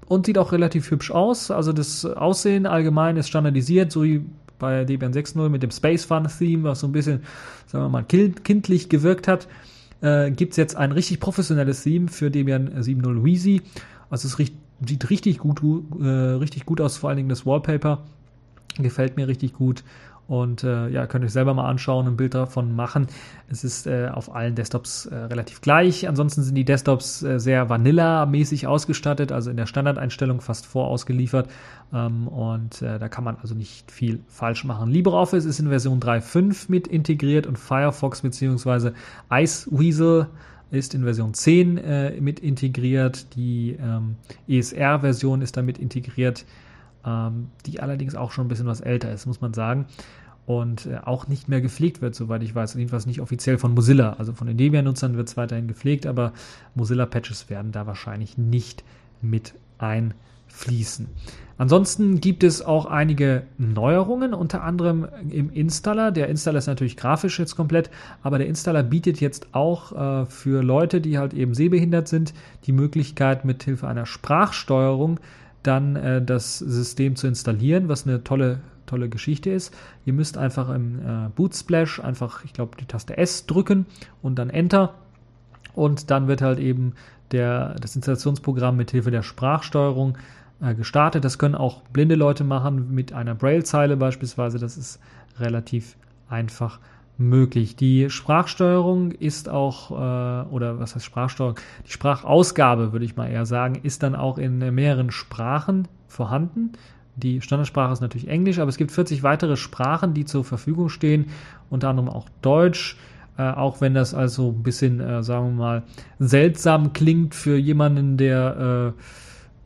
und sieht auch relativ hübsch aus. Also das Aussehen allgemein ist standardisiert, so wie bei Debian 6.0 mit dem Space Fun Theme, was so ein bisschen, sagen wir mal, kindlich gewirkt hat. Äh, Gibt es jetzt ein richtig professionelles Theme für Debian 7.0 Wheezy. Also es riecht sieht richtig gut, äh, richtig gut aus, vor allen Dingen das Wallpaper. Gefällt mir richtig gut. Und äh, ja, könnt euch selber mal anschauen, ein Bild davon machen. Es ist äh, auf allen Desktops äh, relativ gleich. Ansonsten sind die Desktops äh, sehr Vanilla-mäßig ausgestattet, also in der Standardeinstellung fast vorausgeliefert. Ähm, und äh, da kann man also nicht viel falsch machen. LibreOffice ist in Version 3.5 mit integriert und Firefox bzw. Iceweasel ist in Version 10 äh, mit integriert. Die ähm, ESR-Version ist damit integriert, ähm, die allerdings auch schon ein bisschen was älter ist, muss man sagen. Und äh, auch nicht mehr gepflegt wird, soweit ich weiß. Jedenfalls nicht offiziell von Mozilla. Also von den Debian-Nutzern wird es weiterhin gepflegt, aber Mozilla-Patches werden da wahrscheinlich nicht mit einfließen. Ansonsten gibt es auch einige Neuerungen, unter anderem im Installer. Der Installer ist natürlich grafisch jetzt komplett, aber der Installer bietet jetzt auch äh, für Leute, die halt eben sehbehindert sind, die Möglichkeit, mit Hilfe einer Sprachsteuerung dann äh, das System zu installieren, was eine tolle tolle Geschichte ist. Ihr müsst einfach im äh, Boot Splash einfach, ich glaube, die Taste S drücken und dann Enter und dann wird halt eben der, das Installationsprogramm mit Hilfe der Sprachsteuerung äh, gestartet. Das können auch blinde Leute machen mit einer Braille-Zeile beispielsweise. Das ist relativ einfach möglich. Die Sprachsteuerung ist auch, äh, oder was heißt Sprachsteuerung? Die Sprachausgabe, würde ich mal eher sagen, ist dann auch in mehreren Sprachen vorhanden. Die Standardsprache ist natürlich Englisch, aber es gibt 40 weitere Sprachen, die zur Verfügung stehen, unter anderem auch Deutsch. Äh, auch wenn das also ein bisschen, äh, sagen wir mal, seltsam klingt für jemanden, der äh,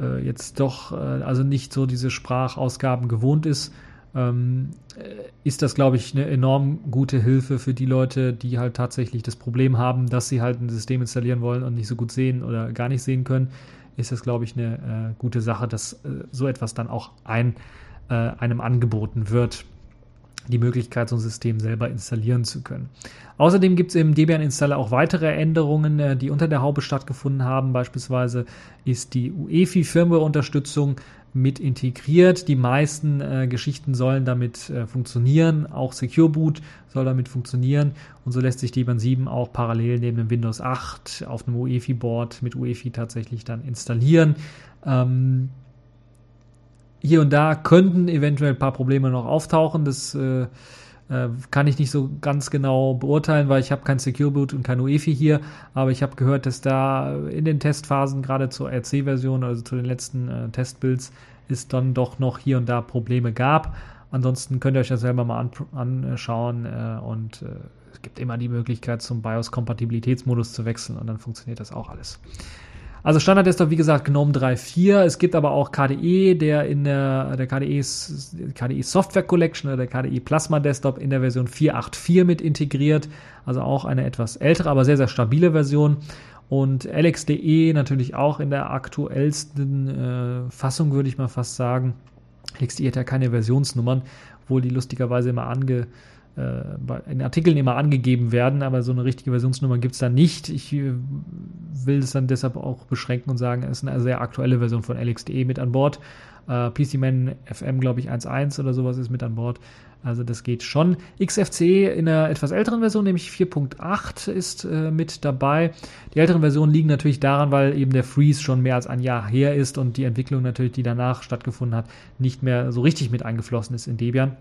äh, jetzt doch äh, also nicht so diese Sprachausgaben gewohnt ist, ähm, äh, ist das, glaube ich, eine enorm gute Hilfe für die Leute, die halt tatsächlich das Problem haben, dass sie halt ein System installieren wollen und nicht so gut sehen oder gar nicht sehen können, ist das, glaube ich, eine äh, gute Sache, dass äh, so etwas dann auch ein, einem angeboten wird die Möglichkeit, so ein System selber installieren zu können. Außerdem gibt es im Debian-Installer auch weitere Änderungen, äh, die unter der Haube stattgefunden haben. Beispielsweise ist die UEFI-Firmware-Unterstützung mit integriert. Die meisten äh, Geschichten sollen damit äh, funktionieren. Auch Secure Boot soll damit funktionieren. Und so lässt sich Debian 7 auch parallel neben dem Windows 8 auf einem UEFI-Board mit UEFI tatsächlich dann installieren. Ähm, hier und da könnten eventuell ein paar Probleme noch auftauchen. Das äh, äh, kann ich nicht so ganz genau beurteilen, weil ich habe kein Secure Boot und kein UEFI hier. Aber ich habe gehört, dass da in den Testphasen, gerade zur RC-Version, also zu den letzten äh, Testbuilds, es dann doch noch hier und da Probleme gab. Ansonsten könnt ihr euch das selber mal an, anschauen äh, und äh, es gibt immer die Möglichkeit, zum BIOS-Kompatibilitätsmodus zu wechseln und dann funktioniert das auch alles. Also Standard ist doch wie gesagt GNOME 3.4. Es gibt aber auch KDE, der in der, der KDE, KDE Software Collection oder der KDE Plasma Desktop in der Version 4.8.4 mit integriert. Also auch eine etwas ältere, aber sehr, sehr stabile Version. Und LXDE natürlich auch in der aktuellsten äh, Fassung, würde ich mal fast sagen. LXDE hat ja keine Versionsnummern, obwohl die lustigerweise immer ange, in Artikeln immer angegeben werden, aber so eine richtige Versionsnummer gibt es da nicht. Ich äh, will es dann deshalb auch beschränken und sagen, es ist eine sehr aktuelle Version von LXDE mit an Bord. Äh, PCMan FM, glaube ich, 1.1 oder sowas ist mit an Bord. Also das geht schon. XFCE in einer etwas älteren Version, nämlich 4.8 ist äh, mit dabei. Die älteren Versionen liegen natürlich daran, weil eben der Freeze schon mehr als ein Jahr her ist und die Entwicklung natürlich, die danach stattgefunden hat, nicht mehr so richtig mit eingeflossen ist in Debian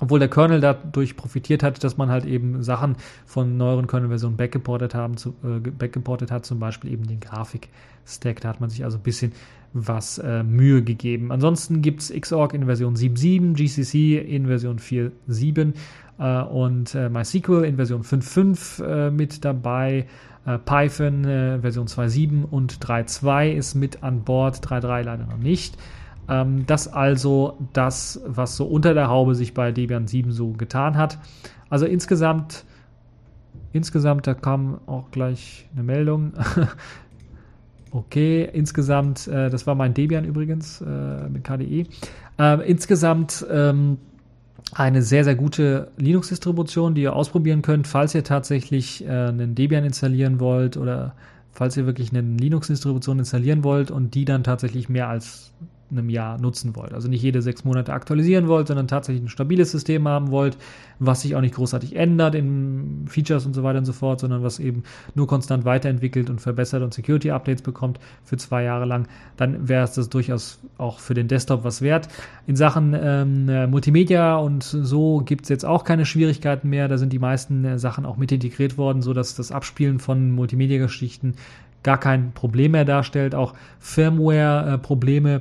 obwohl der Kernel dadurch profitiert hat, dass man halt eben Sachen von neueren Kernel-Versionen backgeportet, haben, zu, äh, backgeportet hat, zum Beispiel eben den Grafik-Stack. Da hat man sich also ein bisschen was äh, Mühe gegeben. Ansonsten gibt es Xorg in Version 7.7, GCC in Version 4.7 äh, und äh, MySQL in Version 5.5 äh, mit dabei. Äh, Python äh, Version 2.7 und 3.2 ist mit an Bord, 3.3 leider noch nicht. Ähm, das also das, was so unter der Haube sich bei Debian 7 so getan hat. Also insgesamt, insgesamt, da kam auch gleich eine Meldung. Okay, insgesamt, äh, das war mein Debian übrigens äh, mit KDE. Äh, insgesamt ähm, eine sehr, sehr gute Linux-Distribution, die ihr ausprobieren könnt, falls ihr tatsächlich äh, einen Debian installieren wollt oder falls ihr wirklich eine Linux-Distribution installieren wollt und die dann tatsächlich mehr als einem Jahr nutzen wollt. Also nicht jede sechs Monate aktualisieren wollt, sondern tatsächlich ein stabiles System haben wollt, was sich auch nicht großartig ändert in Features und so weiter und so fort, sondern was eben nur konstant weiterentwickelt und verbessert und Security-Updates bekommt für zwei Jahre lang, dann wäre es das durchaus auch für den Desktop was wert. In Sachen ähm, Multimedia und so gibt es jetzt auch keine Schwierigkeiten mehr. Da sind die meisten äh, Sachen auch mit integriert worden, sodass das Abspielen von Multimedia-Geschichten gar kein Problem mehr darstellt. Auch Firmware-Probleme äh,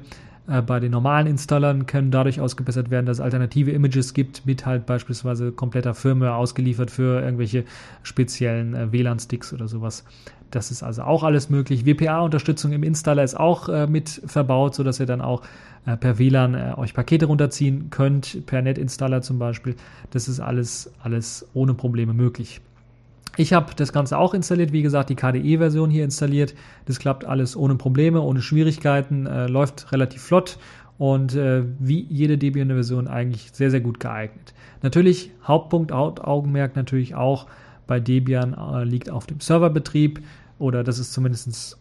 äh, bei den normalen Installern können dadurch ausgebessert werden, dass es alternative Images gibt, mit halt beispielsweise kompletter Firmware ausgeliefert für irgendwelche speziellen äh, WLAN-Sticks oder sowas. Das ist also auch alles möglich. WPA-Unterstützung im Installer ist auch äh, mit verbaut, sodass ihr dann auch äh, per WLAN äh, euch Pakete runterziehen könnt, per Net-Installer zum Beispiel. Das ist alles, alles ohne Probleme möglich. Ich habe das Ganze auch installiert, wie gesagt, die KDE-Version hier installiert. Das klappt alles ohne Probleme, ohne Schwierigkeiten, äh, läuft relativ flott und äh, wie jede Debian-Version eigentlich sehr, sehr gut geeignet. Natürlich, Hauptpunkt, Hauptaugenmerk natürlich auch bei Debian äh, liegt auf dem Serverbetrieb oder das ist zumindest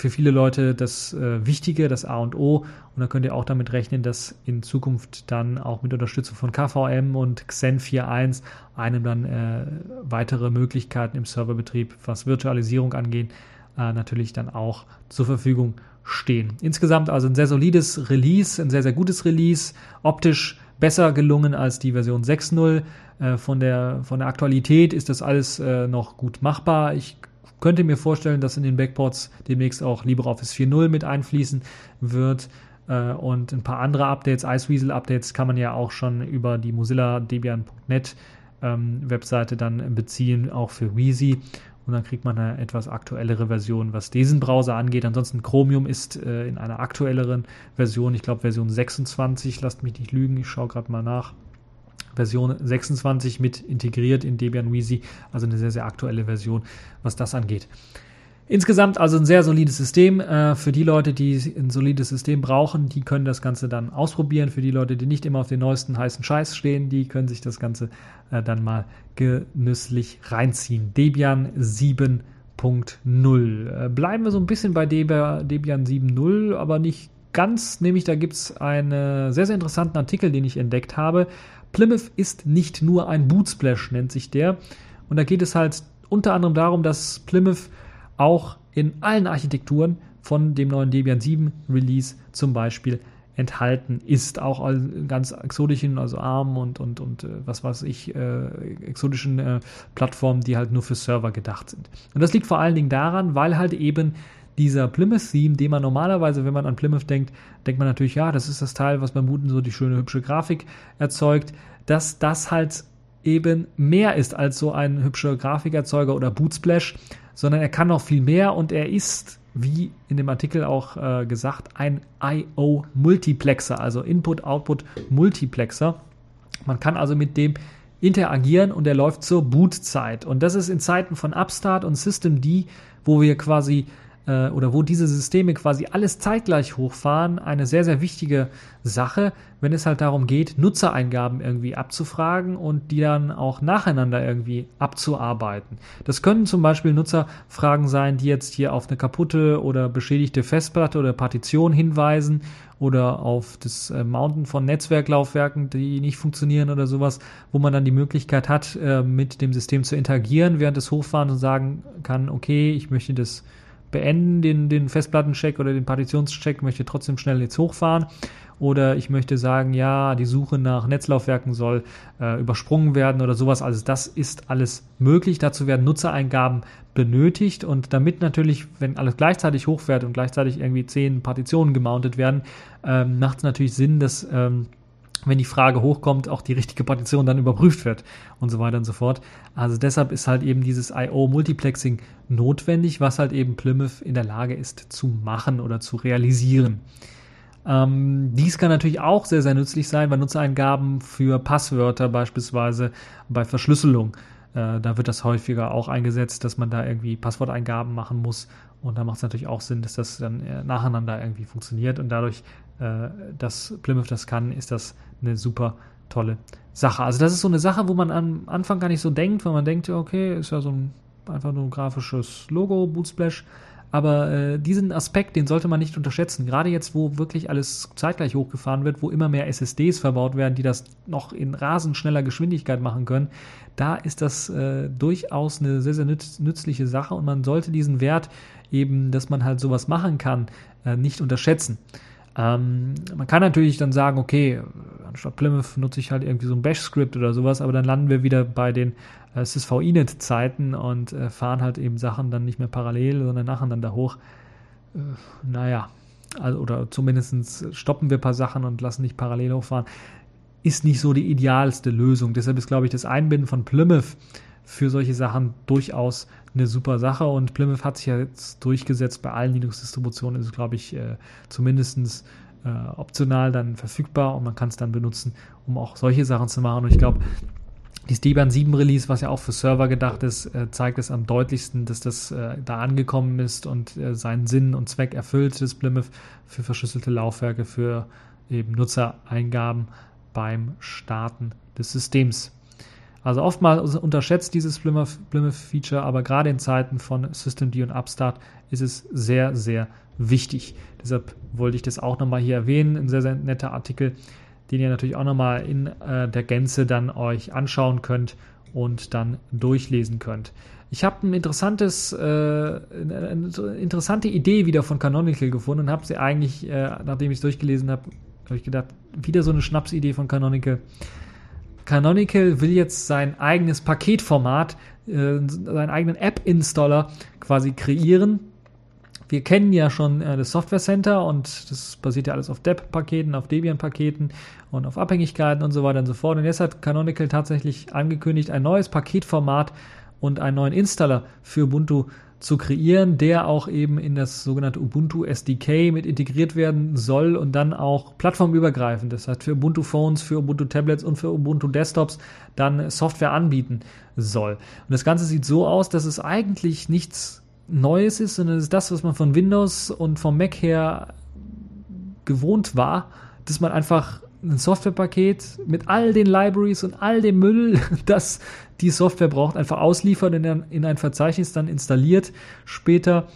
für viele Leute das äh, Wichtige, das A und O. Und da könnt ihr auch damit rechnen, dass in Zukunft dann auch mit Unterstützung von KVM und Xen 4.1 einem dann äh, weitere Möglichkeiten im Serverbetrieb, was Virtualisierung angeht, äh, natürlich dann auch zur Verfügung stehen. Insgesamt also ein sehr solides Release, ein sehr, sehr gutes Release, optisch besser gelungen als die Version 6.0. Äh, von, der, von der Aktualität ist das alles äh, noch gut machbar. Ich könnte mir vorstellen, dass in den Backports demnächst auch LibreOffice 4.0 mit einfließen wird. Äh, und ein paar andere Updates, Iceweasel-Updates, kann man ja auch schon über die Mozilla Debian.net ähm, Webseite dann beziehen, auch für Wheezy. Und dann kriegt man eine etwas aktuellere Version, was diesen Browser angeht. Ansonsten Chromium ist äh, in einer aktuelleren Version, ich glaube Version 26, lasst mich nicht lügen, ich schaue gerade mal nach. Version 26 mit integriert in Debian Wheezy, also eine sehr, sehr aktuelle Version, was das angeht. Insgesamt also ein sehr solides System. Äh, für die Leute, die ein solides System brauchen, die können das Ganze dann ausprobieren. Für die Leute, die nicht immer auf den neuesten heißen Scheiß stehen, die können sich das Ganze äh, dann mal genüsslich reinziehen. Debian 7.0. Äh, bleiben wir so ein bisschen bei Debian 7.0, aber nicht ganz. Nämlich da gibt es einen sehr, sehr interessanten Artikel, den ich entdeckt habe. Plymouth ist nicht nur ein Bootsplash, nennt sich der. Und da geht es halt unter anderem darum, dass Plymouth auch in allen Architekturen von dem neuen Debian 7 Release zum Beispiel enthalten ist. Auch ganz exotischen, also ARM und, und, und äh, was weiß ich, äh, exotischen äh, Plattformen, die halt nur für Server gedacht sind. Und das liegt vor allen Dingen daran, weil halt eben dieser Plymouth-Theme, den man normalerweise, wenn man an Plymouth denkt, denkt man natürlich, ja, das ist das Teil, was beim Booten so die schöne, hübsche Grafik erzeugt, dass das halt eben mehr ist als so ein hübscher Grafikerzeuger oder Bootsplash, sondern er kann noch viel mehr und er ist, wie in dem Artikel auch äh, gesagt, ein I.O.-Multiplexer, also Input-Output-Multiplexer. Man kann also mit dem interagieren und er läuft zur Bootzeit. Und das ist in Zeiten von Upstart und Systemd, wo wir quasi äh, oder wo diese Systeme quasi alles zeitgleich hochfahren, eine sehr, sehr wichtige Sache, wenn es halt darum geht, Nutzereingaben irgendwie abzufragen und die dann auch nacheinander irgendwie abzuarbeiten. Das können zum Beispiel Nutzerfragen sein, die jetzt hier auf eine kaputte oder beschädigte Festplatte oder Partition hinweisen oder auf das äh, Mounten von Netzwerklaufwerken, die nicht funktionieren oder sowas, wo man dann die Möglichkeit hat, äh, mit dem System zu interagieren während des Hochfahrens und sagen kann, okay, ich möchte das beenden, den, den Festplattencheck oder den Partitionscheck, möchte trotzdem schnell jetzt hochfahren. Oder ich möchte sagen, ja, die Suche nach Netzlaufwerken soll äh, übersprungen werden oder sowas. Also das ist alles möglich. Dazu werden Nutzereingaben benötigt. Und damit natürlich, wenn alles gleichzeitig hochfährt und gleichzeitig irgendwie zehn Partitionen gemountet werden, ähm, macht es natürlich Sinn, dass ähm, wenn die Frage hochkommt, auch die richtige Partition dann überprüft wird und so weiter und so fort. Also deshalb ist halt eben dieses IO-Multiplexing notwendig, was halt eben Plymouth in der Lage ist zu machen oder zu realisieren. Ähm, dies kann natürlich auch sehr, sehr nützlich sein bei Nutzereingaben für Passwörter beispielsweise bei Verschlüsselung. Äh, da wird das häufiger auch eingesetzt, dass man da irgendwie Passworteingaben machen muss Und da macht es natürlich auch Sinn, dass das dann äh, nacheinander irgendwie funktioniert. Und dadurch, dass Plymouth das kann, ist das eine super tolle Sache. Also das ist so eine Sache, wo man am Anfang gar nicht so denkt, weil man denkt, okay, ist ja so ein einfach nur ein grafisches Logo, Bootsplash. Aber äh, diesen Aspekt, den sollte man nicht unterschätzen. Gerade jetzt, wo wirklich alles zeitgleich hochgefahren wird, wo immer mehr SSDs verbaut werden, die das noch in rasend schneller Geschwindigkeit machen können, da ist das äh, durchaus eine sehr, sehr nütz nützliche Sache und man sollte diesen Wert eben, dass man halt sowas machen kann, äh, nicht unterschätzen. Ähm, man kann natürlich dann sagen, okay, anstatt Plymouth nutze ich halt irgendwie so ein Bash-Script oder sowas, aber dann landen wir wieder bei den äh, SysV-Init-Zeiten und äh, fahren halt eben Sachen dann nicht mehr parallel, sondern nacheinander hoch. Äh, naja, also, oder zumindest stoppen wir ein paar Sachen und lassen nicht parallel hochfahren. Ist nicht so die idealste Lösung. Deshalb ist, glaube ich, das Einbinden von Plymouth für solche Sachen durchaus eine super Sache und Plymouth hat sich ja jetzt durchgesetzt. Bei allen Linux-Distributionen ist es, glaube ich, äh, zumindest äh, optional dann verfügbar und man kann es dann benutzen, um auch solche Sachen zu machen. Und ich glaube, dieses Debian 7 Release, was ja auch für Server gedacht ist, äh, zeigt es am deutlichsten, dass das da angekommen ist und seinen Sinn und Zweck erfüllt, das Plymouth für verschlüsselte Laufwerke, für eben Nutzereingaben beim Starten des Systems. Also oftmals unterschätzt dieses Plymouth-Feature, aber gerade in Zeiten von Systemd und Upstart ist es sehr, sehr wichtig. Deshalb wollte ich das auch nochmal hier erwähnen. Ein sehr, sehr netter Artikel, den ihr natürlich auch nochmal in äh, der Gänze dann euch anschauen könnt und dann durchlesen könnt. Ich habe ein interessantes, äh, eine interessante Idee wieder von Canonical gefunden und habe sie eigentlich, äh, nachdem ich es durchgelesen habe, habe ich gedacht, wieder so eine Schnapsidee von Canonical. Canonical will jetzt sein eigenes Paketformat, äh, seinen eigenen App-Installer quasi kreieren. Wir kennen ja schon äh, das Software Center und das basiert ja alles auf Deb-Paketen, auf Debian-Paketen und auf Abhängigkeiten und so weiter und so fort. Und jetzt hat Canonical tatsächlich angekündigt, ein neues Paketformat und einen neuen Installer für Ubuntu zu kreieren, der auch eben in das sogenannte Ubuntu SDK mit integriert werden soll und dann auch plattformübergreifend, das heißt für Ubuntu Phones, für Ubuntu Tablets und für Ubuntu Desktops dann Software anbieten soll. Und das Ganze sieht so aus, dass es eigentlich nichts Neues ist, sondern es ist das, was man von Windows und vom Mac her gewohnt war, dass man einfach ein Softwarepaket mit all den Libraries und all dem Müll, das die Software braucht, einfach ausliefert in, in ein Verzeichnis dann installiert später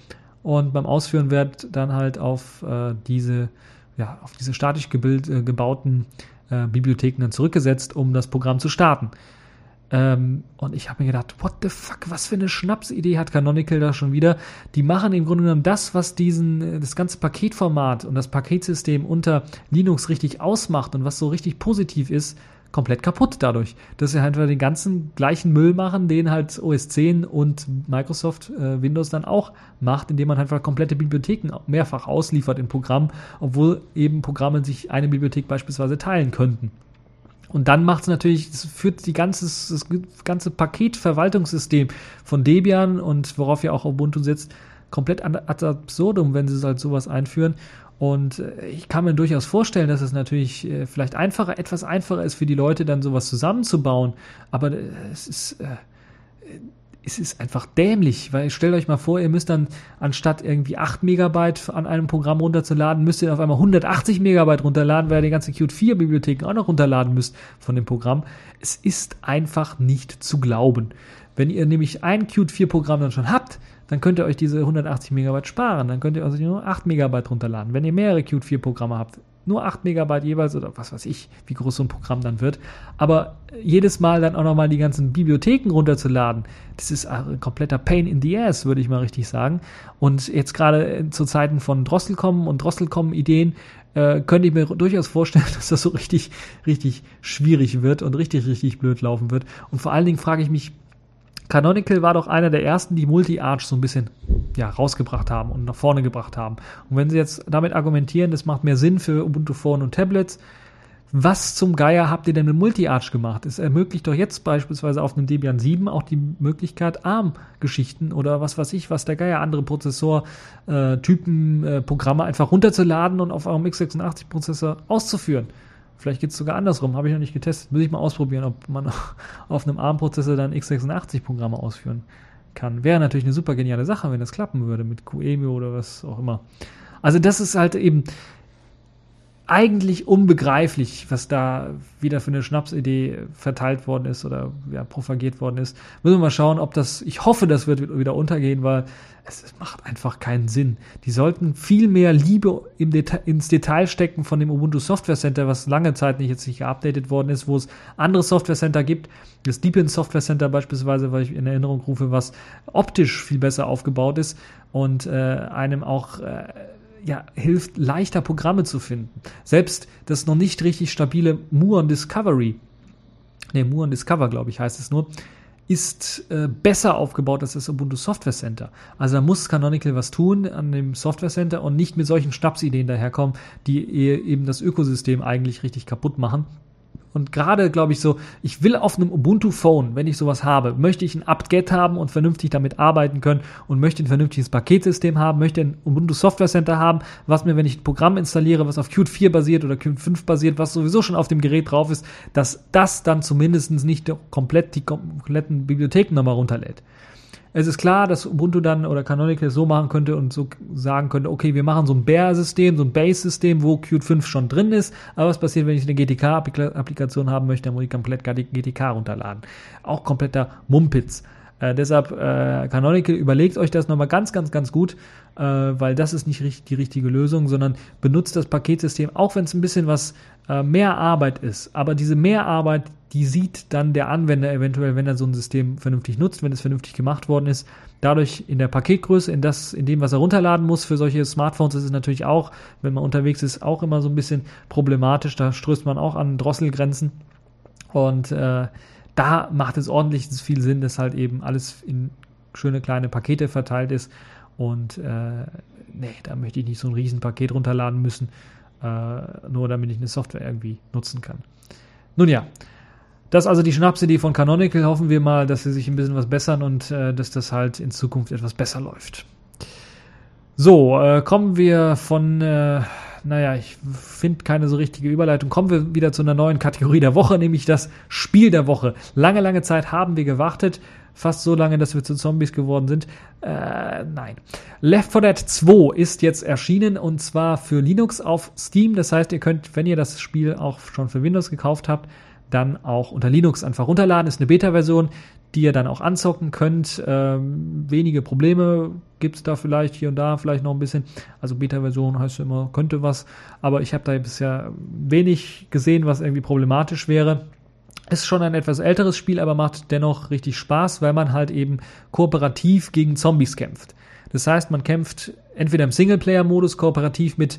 und beim Ausführen wird dann halt auf äh, diese ja, auf diese statisch äh, gebauten äh, Bibliotheken dann zurückgesetzt, um das Programm zu starten. Ähm, und ich habe mir gedacht, what the fuck, was für eine Schnapsidee hat Canonical da schon wieder? Die machen im Grunde genommen das, was diesen, äh, das ganze Paketformat und das Paketsystem unter Linux richtig ausmacht und was so richtig positiv ist, komplett kaputt dadurch. Dass sie halt den ganzen gleichen Müll machen, den halt OS 10 und Microsoft äh, Windows dann auch macht, indem man einfach komplette Bibliotheken mehrfach ausliefert in Programmen, obwohl eben Programme sich eine Bibliothek beispielsweise teilen könnten. Und dann macht es natürlich, es führt die ganze, das ganze Paketverwaltungssystem von Debian und worauf ja auch Ubuntu sitzt, komplett ad absurdum, wenn sie halt sowas einführen. Und äh, ich kann mir durchaus vorstellen, dass es natürlich äh, vielleicht einfacher, etwas einfacher ist für die Leute, dann sowas zusammenzubauen. Aber äh, es ist, es ist einfach dämlich, weil stellt euch mal vor, ihr müsst dann anstatt irgendwie 8 Megabyte an einem Programm runterzuladen, müsst ihr auf einmal 180 Megabyte runterladen, weil ihr die ganze Qt 4 Bibliotheken auch noch runterladen müsst von dem Programm. Es ist einfach nicht zu glauben. Wenn ihr nämlich ein Qt 4 Programm dann schon habt, dann könnt ihr euch diese 180 Megabyte sparen. Dann könnt ihr also nur 8 Megabyte runterladen. Wenn ihr mehrere Qt 4 Programme habt, nur 8 Megabyte jeweils oder was weiß ich, wie groß so ein Programm dann wird. Aber jedes Mal dann auch nochmal die ganzen Bibliotheken runterzuladen, das ist ein kompletter Pain in the Ass, würde ich mal richtig sagen. Und jetzt gerade zu Zeiten von Drosselkommen und Drosselkommen-Ideen äh, könnte ich mir durchaus vorstellen, dass das so richtig, richtig schwierig wird und richtig, richtig blöd laufen wird. Und vor allen Dingen frage ich mich, Canonical war doch einer der ersten, die Multi-Arch so ein bisschen ja, rausgebracht haben und nach vorne gebracht haben. Und wenn sie jetzt damit argumentieren, das macht mehr Sinn für Ubuntu Phone und Tablets, was zum Geier habt ihr denn mit Multi-Arch gemacht? Es ermöglicht doch jetzt beispielsweise auf einem Debian 7 auch die Möglichkeit, ARM-Geschichten oder was weiß ich, was der Geier, andere Prozessortypen, äh, äh, Programme einfach runterzuladen und auf eurem x86-Prozessor auszuführen. Vielleicht geht es sogar andersrum, habe ich noch nicht getestet. Muss ich mal ausprobieren, ob man auf einem ARM-Prozessor dann x86-Programme ausführen kann. Wäre natürlich eine super geniale Sache, wenn das klappen würde mit QEMU oder was auch immer. Also das ist halt eben eigentlich unbegreiflich, was da wieder für eine Schnapsidee verteilt worden ist oder ja, propagiert worden ist. Müssen wir mal schauen, ob das, ich hoffe, das wird wieder untergehen, weil es, es macht einfach keinen Sinn. Die sollten viel mehr Liebe im Deta ins Detail stecken von dem Ubuntu Software Center, was lange Zeit nicht jetzt nicht geupdatet worden ist, wo es andere Software Center gibt. Das Deepin Software Center beispielsweise, weil ich in Erinnerung rufe, was optisch viel besser aufgebaut ist und äh, einem auch äh, ja, hilft, leichter Programme zu finden. Selbst das noch nicht richtig stabile Muon Discovery, ne, Muon Discover, glaube ich, heißt es nur, ist äh, besser aufgebaut als das Ubuntu Software Center. Also da muss Canonical was tun an dem Software Center und nicht mit solchen Schnapsideen daherkommen, die e-, eben das Ökosystem eigentlich richtig kaputt machen. Und gerade glaube ich so, ich will auf einem Ubuntu-Phone, wenn ich sowas habe, möchte ich ein apt-get haben und vernünftig damit arbeiten können und möchte ein vernünftiges Paketsystem haben, möchte ein Ubuntu Software Center haben, was mir, wenn ich ein Programm installiere, was auf Qt 4 basiert oder Qt 5 basiert, was sowieso schon auf dem Gerät drauf ist, dass das dann zumindest nicht komplett die kompletten Bibliotheken nochmal runterlädt. Es ist klar, dass Ubuntu dann oder Canonical so machen könnte und so sagen könnte, okay, wir machen so ein Bare-System, so ein Base-System, wo Qt 5 schon drin ist. Aber was passiert, wenn ich eine GTK-Applikation haben möchte, dann muss ich komplett GTK runterladen. Auch kompletter Mumpitz. Äh, deshalb, äh, Canonical, überlegt euch das nochmal ganz, ganz, ganz gut, äh, weil das ist nicht richtig, die richtige Lösung, sondern benutzt das Paketsystem, auch wenn es ein bisschen was äh, mehr Arbeit ist. Aber diese Mehrarbeit, die sieht dann der Anwender eventuell, wenn er so ein System vernünftig nutzt, wenn es vernünftig gemacht worden ist. Dadurch in der Paketgröße, in das, in dem, was er runterladen muss für solche Smartphones, ist es natürlich auch, wenn man unterwegs ist, auch immer so ein bisschen problematisch. Da stößt man auch an Drosselgrenzen. Und äh, da macht es ordentlich viel Sinn, dass halt eben alles in schöne kleine Pakete verteilt ist. Und äh, nee, da möchte ich nicht so ein Riesenpaket runterladen müssen, äh, nur damit ich eine Software irgendwie nutzen kann. Nun ja, das ist also die Schnapsidee von Canonical. Hoffen wir mal, dass sie sich ein bisschen was bessern und äh, dass das halt in Zukunft etwas besser läuft. So, äh, kommen wir von äh, naja, ich finde keine so richtige Überleitung. Kommen wir wieder zu einer neuen Kategorie der Woche, nämlich das Spiel der Woche. Lange, lange Zeit haben wir gewartet. Fast so lange, dass wir zu Zombies geworden sind. Äh, nein. Left 4 Dead 2 ist jetzt erschienen und zwar für Linux auf Steam. Das heißt, ihr könnt, wenn ihr das Spiel auch schon für Windows gekauft habt, dann auch unter Linux einfach runterladen. Ist eine Beta-Version die ihr dann auch anzocken könnt. Ähm, wenige Probleme gibt es da vielleicht hier und da, vielleicht noch ein bisschen. Also Beta-Version heißt immer, könnte was, aber ich habe da bisher wenig gesehen, was irgendwie problematisch wäre. Ist schon ein etwas älteres Spiel, aber macht dennoch richtig Spaß, weil man halt eben kooperativ gegen Zombies kämpft. Das heißt, man kämpft entweder im Singleplayer-Modus kooperativ mit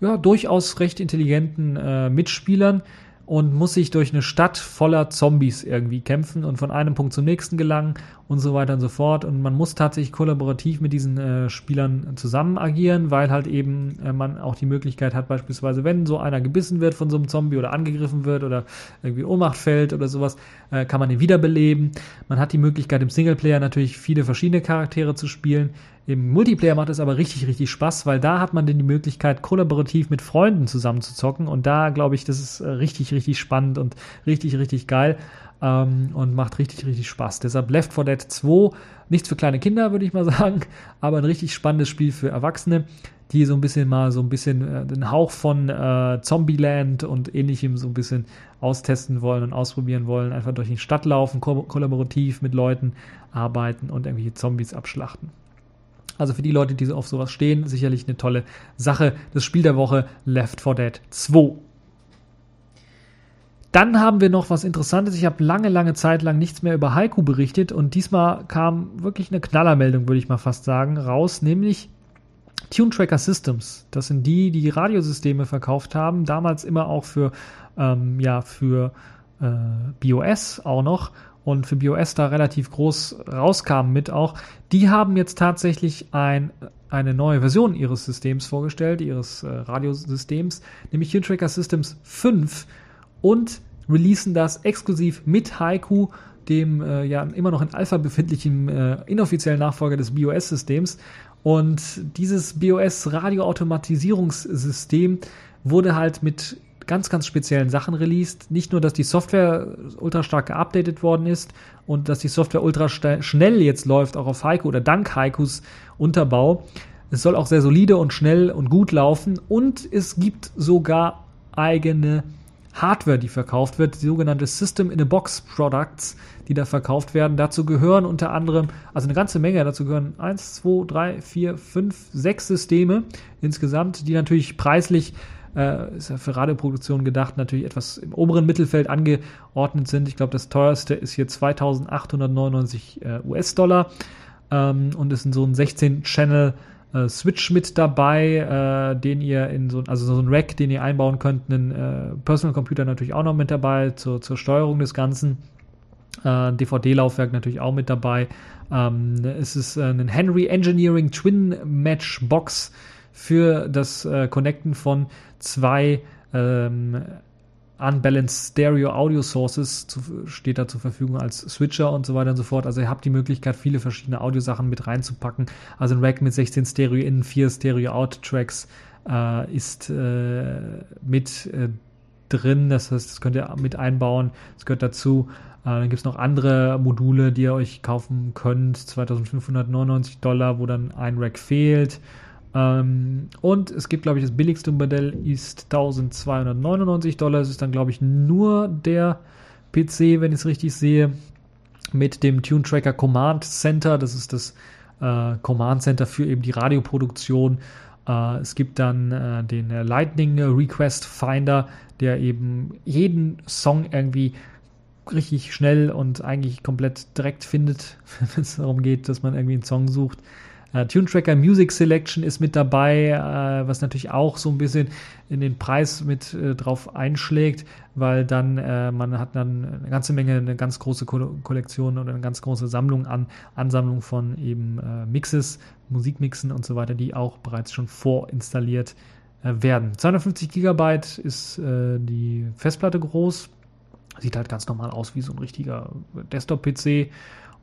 ja, durchaus recht intelligenten äh, Mitspielern, und muss sich durch eine Stadt voller Zombies irgendwie kämpfen und von einem Punkt zum nächsten gelangen und so weiter und so fort. Und man muss tatsächlich kollaborativ mit diesen äh, Spielern zusammen agieren, weil halt eben äh, man auch die Möglichkeit hat, beispielsweise, wenn so einer gebissen wird von so einem Zombie oder angegriffen wird oder irgendwie Ohnmacht fällt oder sowas, äh, kann man ihn wiederbeleben. Man hat die Möglichkeit, im Singleplayer natürlich viele verschiedene Charaktere zu spielen. Im Multiplayer macht es aber richtig, richtig Spaß, weil da hat man dann die Möglichkeit, kollaborativ mit Freunden zusammen zu zocken. Und da glaube ich, das ist äh, richtig, richtig spannend und richtig, richtig geil ähm, und macht richtig, richtig Spaß. Deshalb Left 4 Dead 2, nichts für kleine Kinder, würde ich mal sagen, aber ein richtig spannendes Spiel für Erwachsene, die so ein bisschen mal so ein bisschen äh, den Hauch von äh, Zombieland und ähnlichem so ein bisschen austesten wollen und ausprobieren wollen. Einfach durch die Stadt laufen, ko kollaborativ mit Leuten arbeiten und irgendwelche Zombies abschlachten. Also für die Leute, die auf sowas stehen, sicherlich eine tolle Sache. Das Spiel der Woche Left 4 Dead 2. Dann haben wir noch was Interessantes. Ich habe lange, lange Zeit lang nichts mehr über Haiku berichtet und diesmal kam wirklich eine Knallermeldung, würde ich mal fast sagen, raus, nämlich Tune Tracker Systems. Das sind die, die Radiosysteme verkauft haben, damals immer auch für, ähm, ja, für äh, BOS auch noch und für BOS da relativ groß rauskamen mit auch, die haben jetzt tatsächlich ein, eine neue Version ihres Systems vorgestellt, ihres äh, Radiosystems, nämlich QTracker Systems 5 und releasen das exklusiv mit Haiku, dem äh, ja immer noch in Alpha befindlichen äh, inoffiziellen Nachfolger des BOS-Systems. Und dieses BOS-Radioautomatisierungssystem wurde halt mit ganz, ganz speziellen Sachen released. Nicht nur, dass die Software ultra stark geupdatet worden ist und dass die Software ultra schnell jetzt läuft, auch auf Heiko oder dank Heikos Unterbau. Es soll auch sehr solide und schnell und gut laufen und es gibt sogar eigene Hardware, die verkauft wird, die sogenannte System in a Box Products, die da verkauft werden. Dazu gehören unter anderem, also eine ganze Menge, dazu gehören 1, 2, 3, 4, 5, 6 Systeme insgesamt, die natürlich preislich äh, ist ja für Radioproduktion gedacht, natürlich etwas im oberen Mittelfeld angeordnet sind. Ich glaube, das teuerste ist hier 2899 äh, US-Dollar ähm, und ist in so ein 16-Channel äh, Switch mit dabei, äh, den ihr in so, also so ein Rack, den ihr einbauen könnt, einen äh, Personal Computer natürlich auch noch mit dabei zur, zur Steuerung des Ganzen. Äh, DVD-Laufwerk natürlich auch mit dabei. Ähm, es ist äh, ein Henry Engineering Twin Match Box für das äh, Connecten von zwei ähm, Unbalanced Stereo Audio Sources zu, steht da zur Verfügung als Switcher und so weiter und so fort. Also ihr habt die Möglichkeit, viele verschiedene Audiosachen mit reinzupacken. Also ein Rack mit 16 Stereo in, 4 Stereo Out Tracks äh, ist äh, mit äh, drin. Das heißt, das könnt ihr mit einbauen. Das gehört dazu. Äh, dann gibt es noch andere Module, die ihr euch kaufen könnt. 2599 Dollar, wo dann ein Rack fehlt. Ähm, und es gibt, glaube ich, das billigste Modell ist 1299 Dollar. Es ist dann, glaube ich, nur der PC, wenn ich es richtig sehe, mit dem Tune Tracker Command Center. Das ist das äh, Command Center für eben die Radioproduktion. Äh, es gibt dann äh, den Lightning Request Finder, der eben jeden Song irgendwie richtig schnell und eigentlich komplett direkt findet, wenn es darum geht, dass man irgendwie einen Song sucht. Äh, Tune Tracker Music Selection ist mit dabei, äh, was natürlich auch so ein bisschen in den Preis mit äh, drauf einschlägt, weil dann äh, man hat dann eine ganze Menge, eine ganz große Ko Kollektion oder eine ganz große Sammlung an Ansammlung von eben äh, Mixes, Musikmixen und so weiter, die auch bereits schon vorinstalliert äh, werden. 250 Gigabyte ist die Festplatte groß, sieht halt ganz normal aus wie so ein richtiger Desktop-PC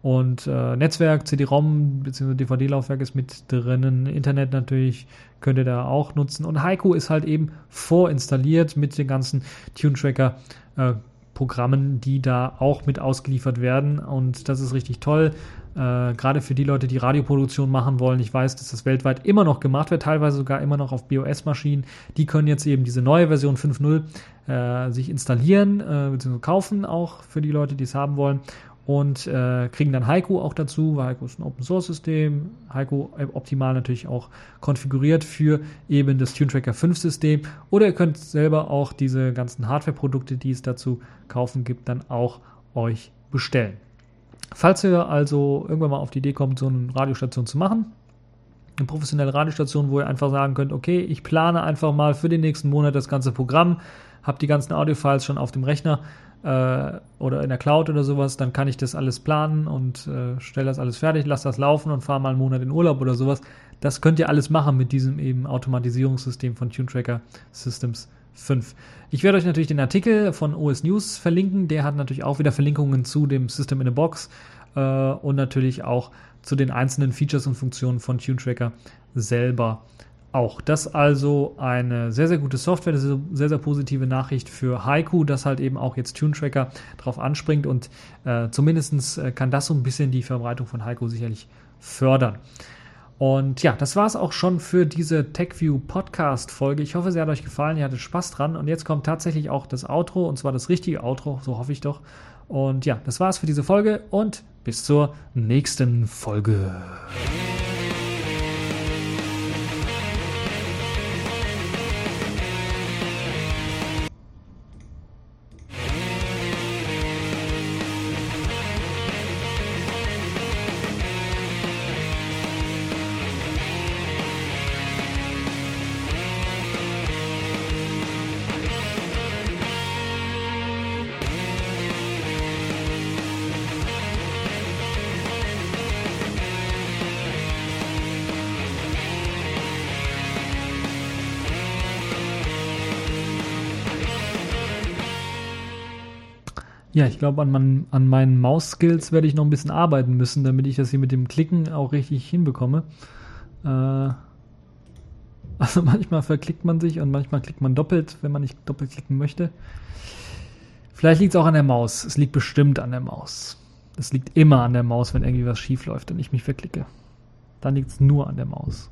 und äh, Netzwerk, CD-ROM bzw. DVD-Laufwerk ist mit drinnen. Internet natürlich könnt ihr da auch nutzen. Und Heiko ist halt eben vorinstalliert mit den ganzen Tune-Tracker. Äh, Programmen, die da auch mit ausgeliefert werden. Und das ist richtig toll. Äh, gerade für die Leute, die Radioproduktion machen wollen. Ich weiß, dass das weltweit immer noch gemacht wird, teilweise sogar immer noch auf BOS-Maschinen. Die können jetzt eben diese neue Version 5.0 äh, sich installieren äh, bzw. kaufen, auch für die Leute, die es haben wollen und äh, kriegen dann Heiko auch dazu, weil Heiko ist ein Open Source System. Heiko optimal natürlich auch konfiguriert für eben das TuneTracker 5 System. Oder ihr könnt selber auch diese ganzen Hardware-Produkte, die es dazu kaufen gibt, dann auch euch bestellen. Falls ihr also irgendwann mal auf die Idee kommt, so eine Radiostation zu machen, eine professionelle Radiostation, wo ihr einfach sagen könnt, okay, ich plane einfach mal für den nächsten Monat das ganze Programm, habe die ganzen Audiofiles schon auf dem Rechner äh, oder in der Cloud oder sowas, dann kann ich das alles planen und äh, stelle das alles fertig, lasse das laufen und fahre mal einen Monat in Urlaub oder sowas. Das könnt ihr alles machen mit diesem eben Automatisierungssystem von TuneTracker Systems 5. Ich werde euch natürlich den Artikel von OS News verlinken. Der hat natürlich auch wieder Verlinkungen zu dem System in a Box äh, und natürlich auch zu den einzelnen Features und Funktionen von TuneTracker selber auch. Das also eine sehr, sehr gute Software, das ist eine sehr, sehr positive Nachricht für Haiku, dass halt eben auch jetzt TuneTracker drauf anspringt und äh, zumindest äh, kann das so ein bisschen die Verbreitung von Haiku sicherlich fördern. Und ja, das war es auch schon für diese TechView Podcast Folge. Ich hoffe, sie hat euch gefallen, ihr hattet Spaß dran. Und jetzt kommt tatsächlich auch das Outro, und zwar das richtige Outro, so hoffe ich doch. Und ja, das war's für diese Folge und bis zur nächsten Folge. Ja, ich glaube, an, mein, an meinen Maus-Skills werde ich noch ein bisschen arbeiten müssen, damit ich das hier mit dem Klicken auch richtig hinbekomme. Äh, Also manchmal verklickt man sich und manchmal klickt man doppelt, wenn man nicht doppelt klicken möchte. Vielleicht liegt es auch an der Maus. Es liegt bestimmt an der Maus. Es liegt immer an der Maus, wenn irgendwie was schief läuft und ich mich verklicke. Dann liegt es nur an der Maus.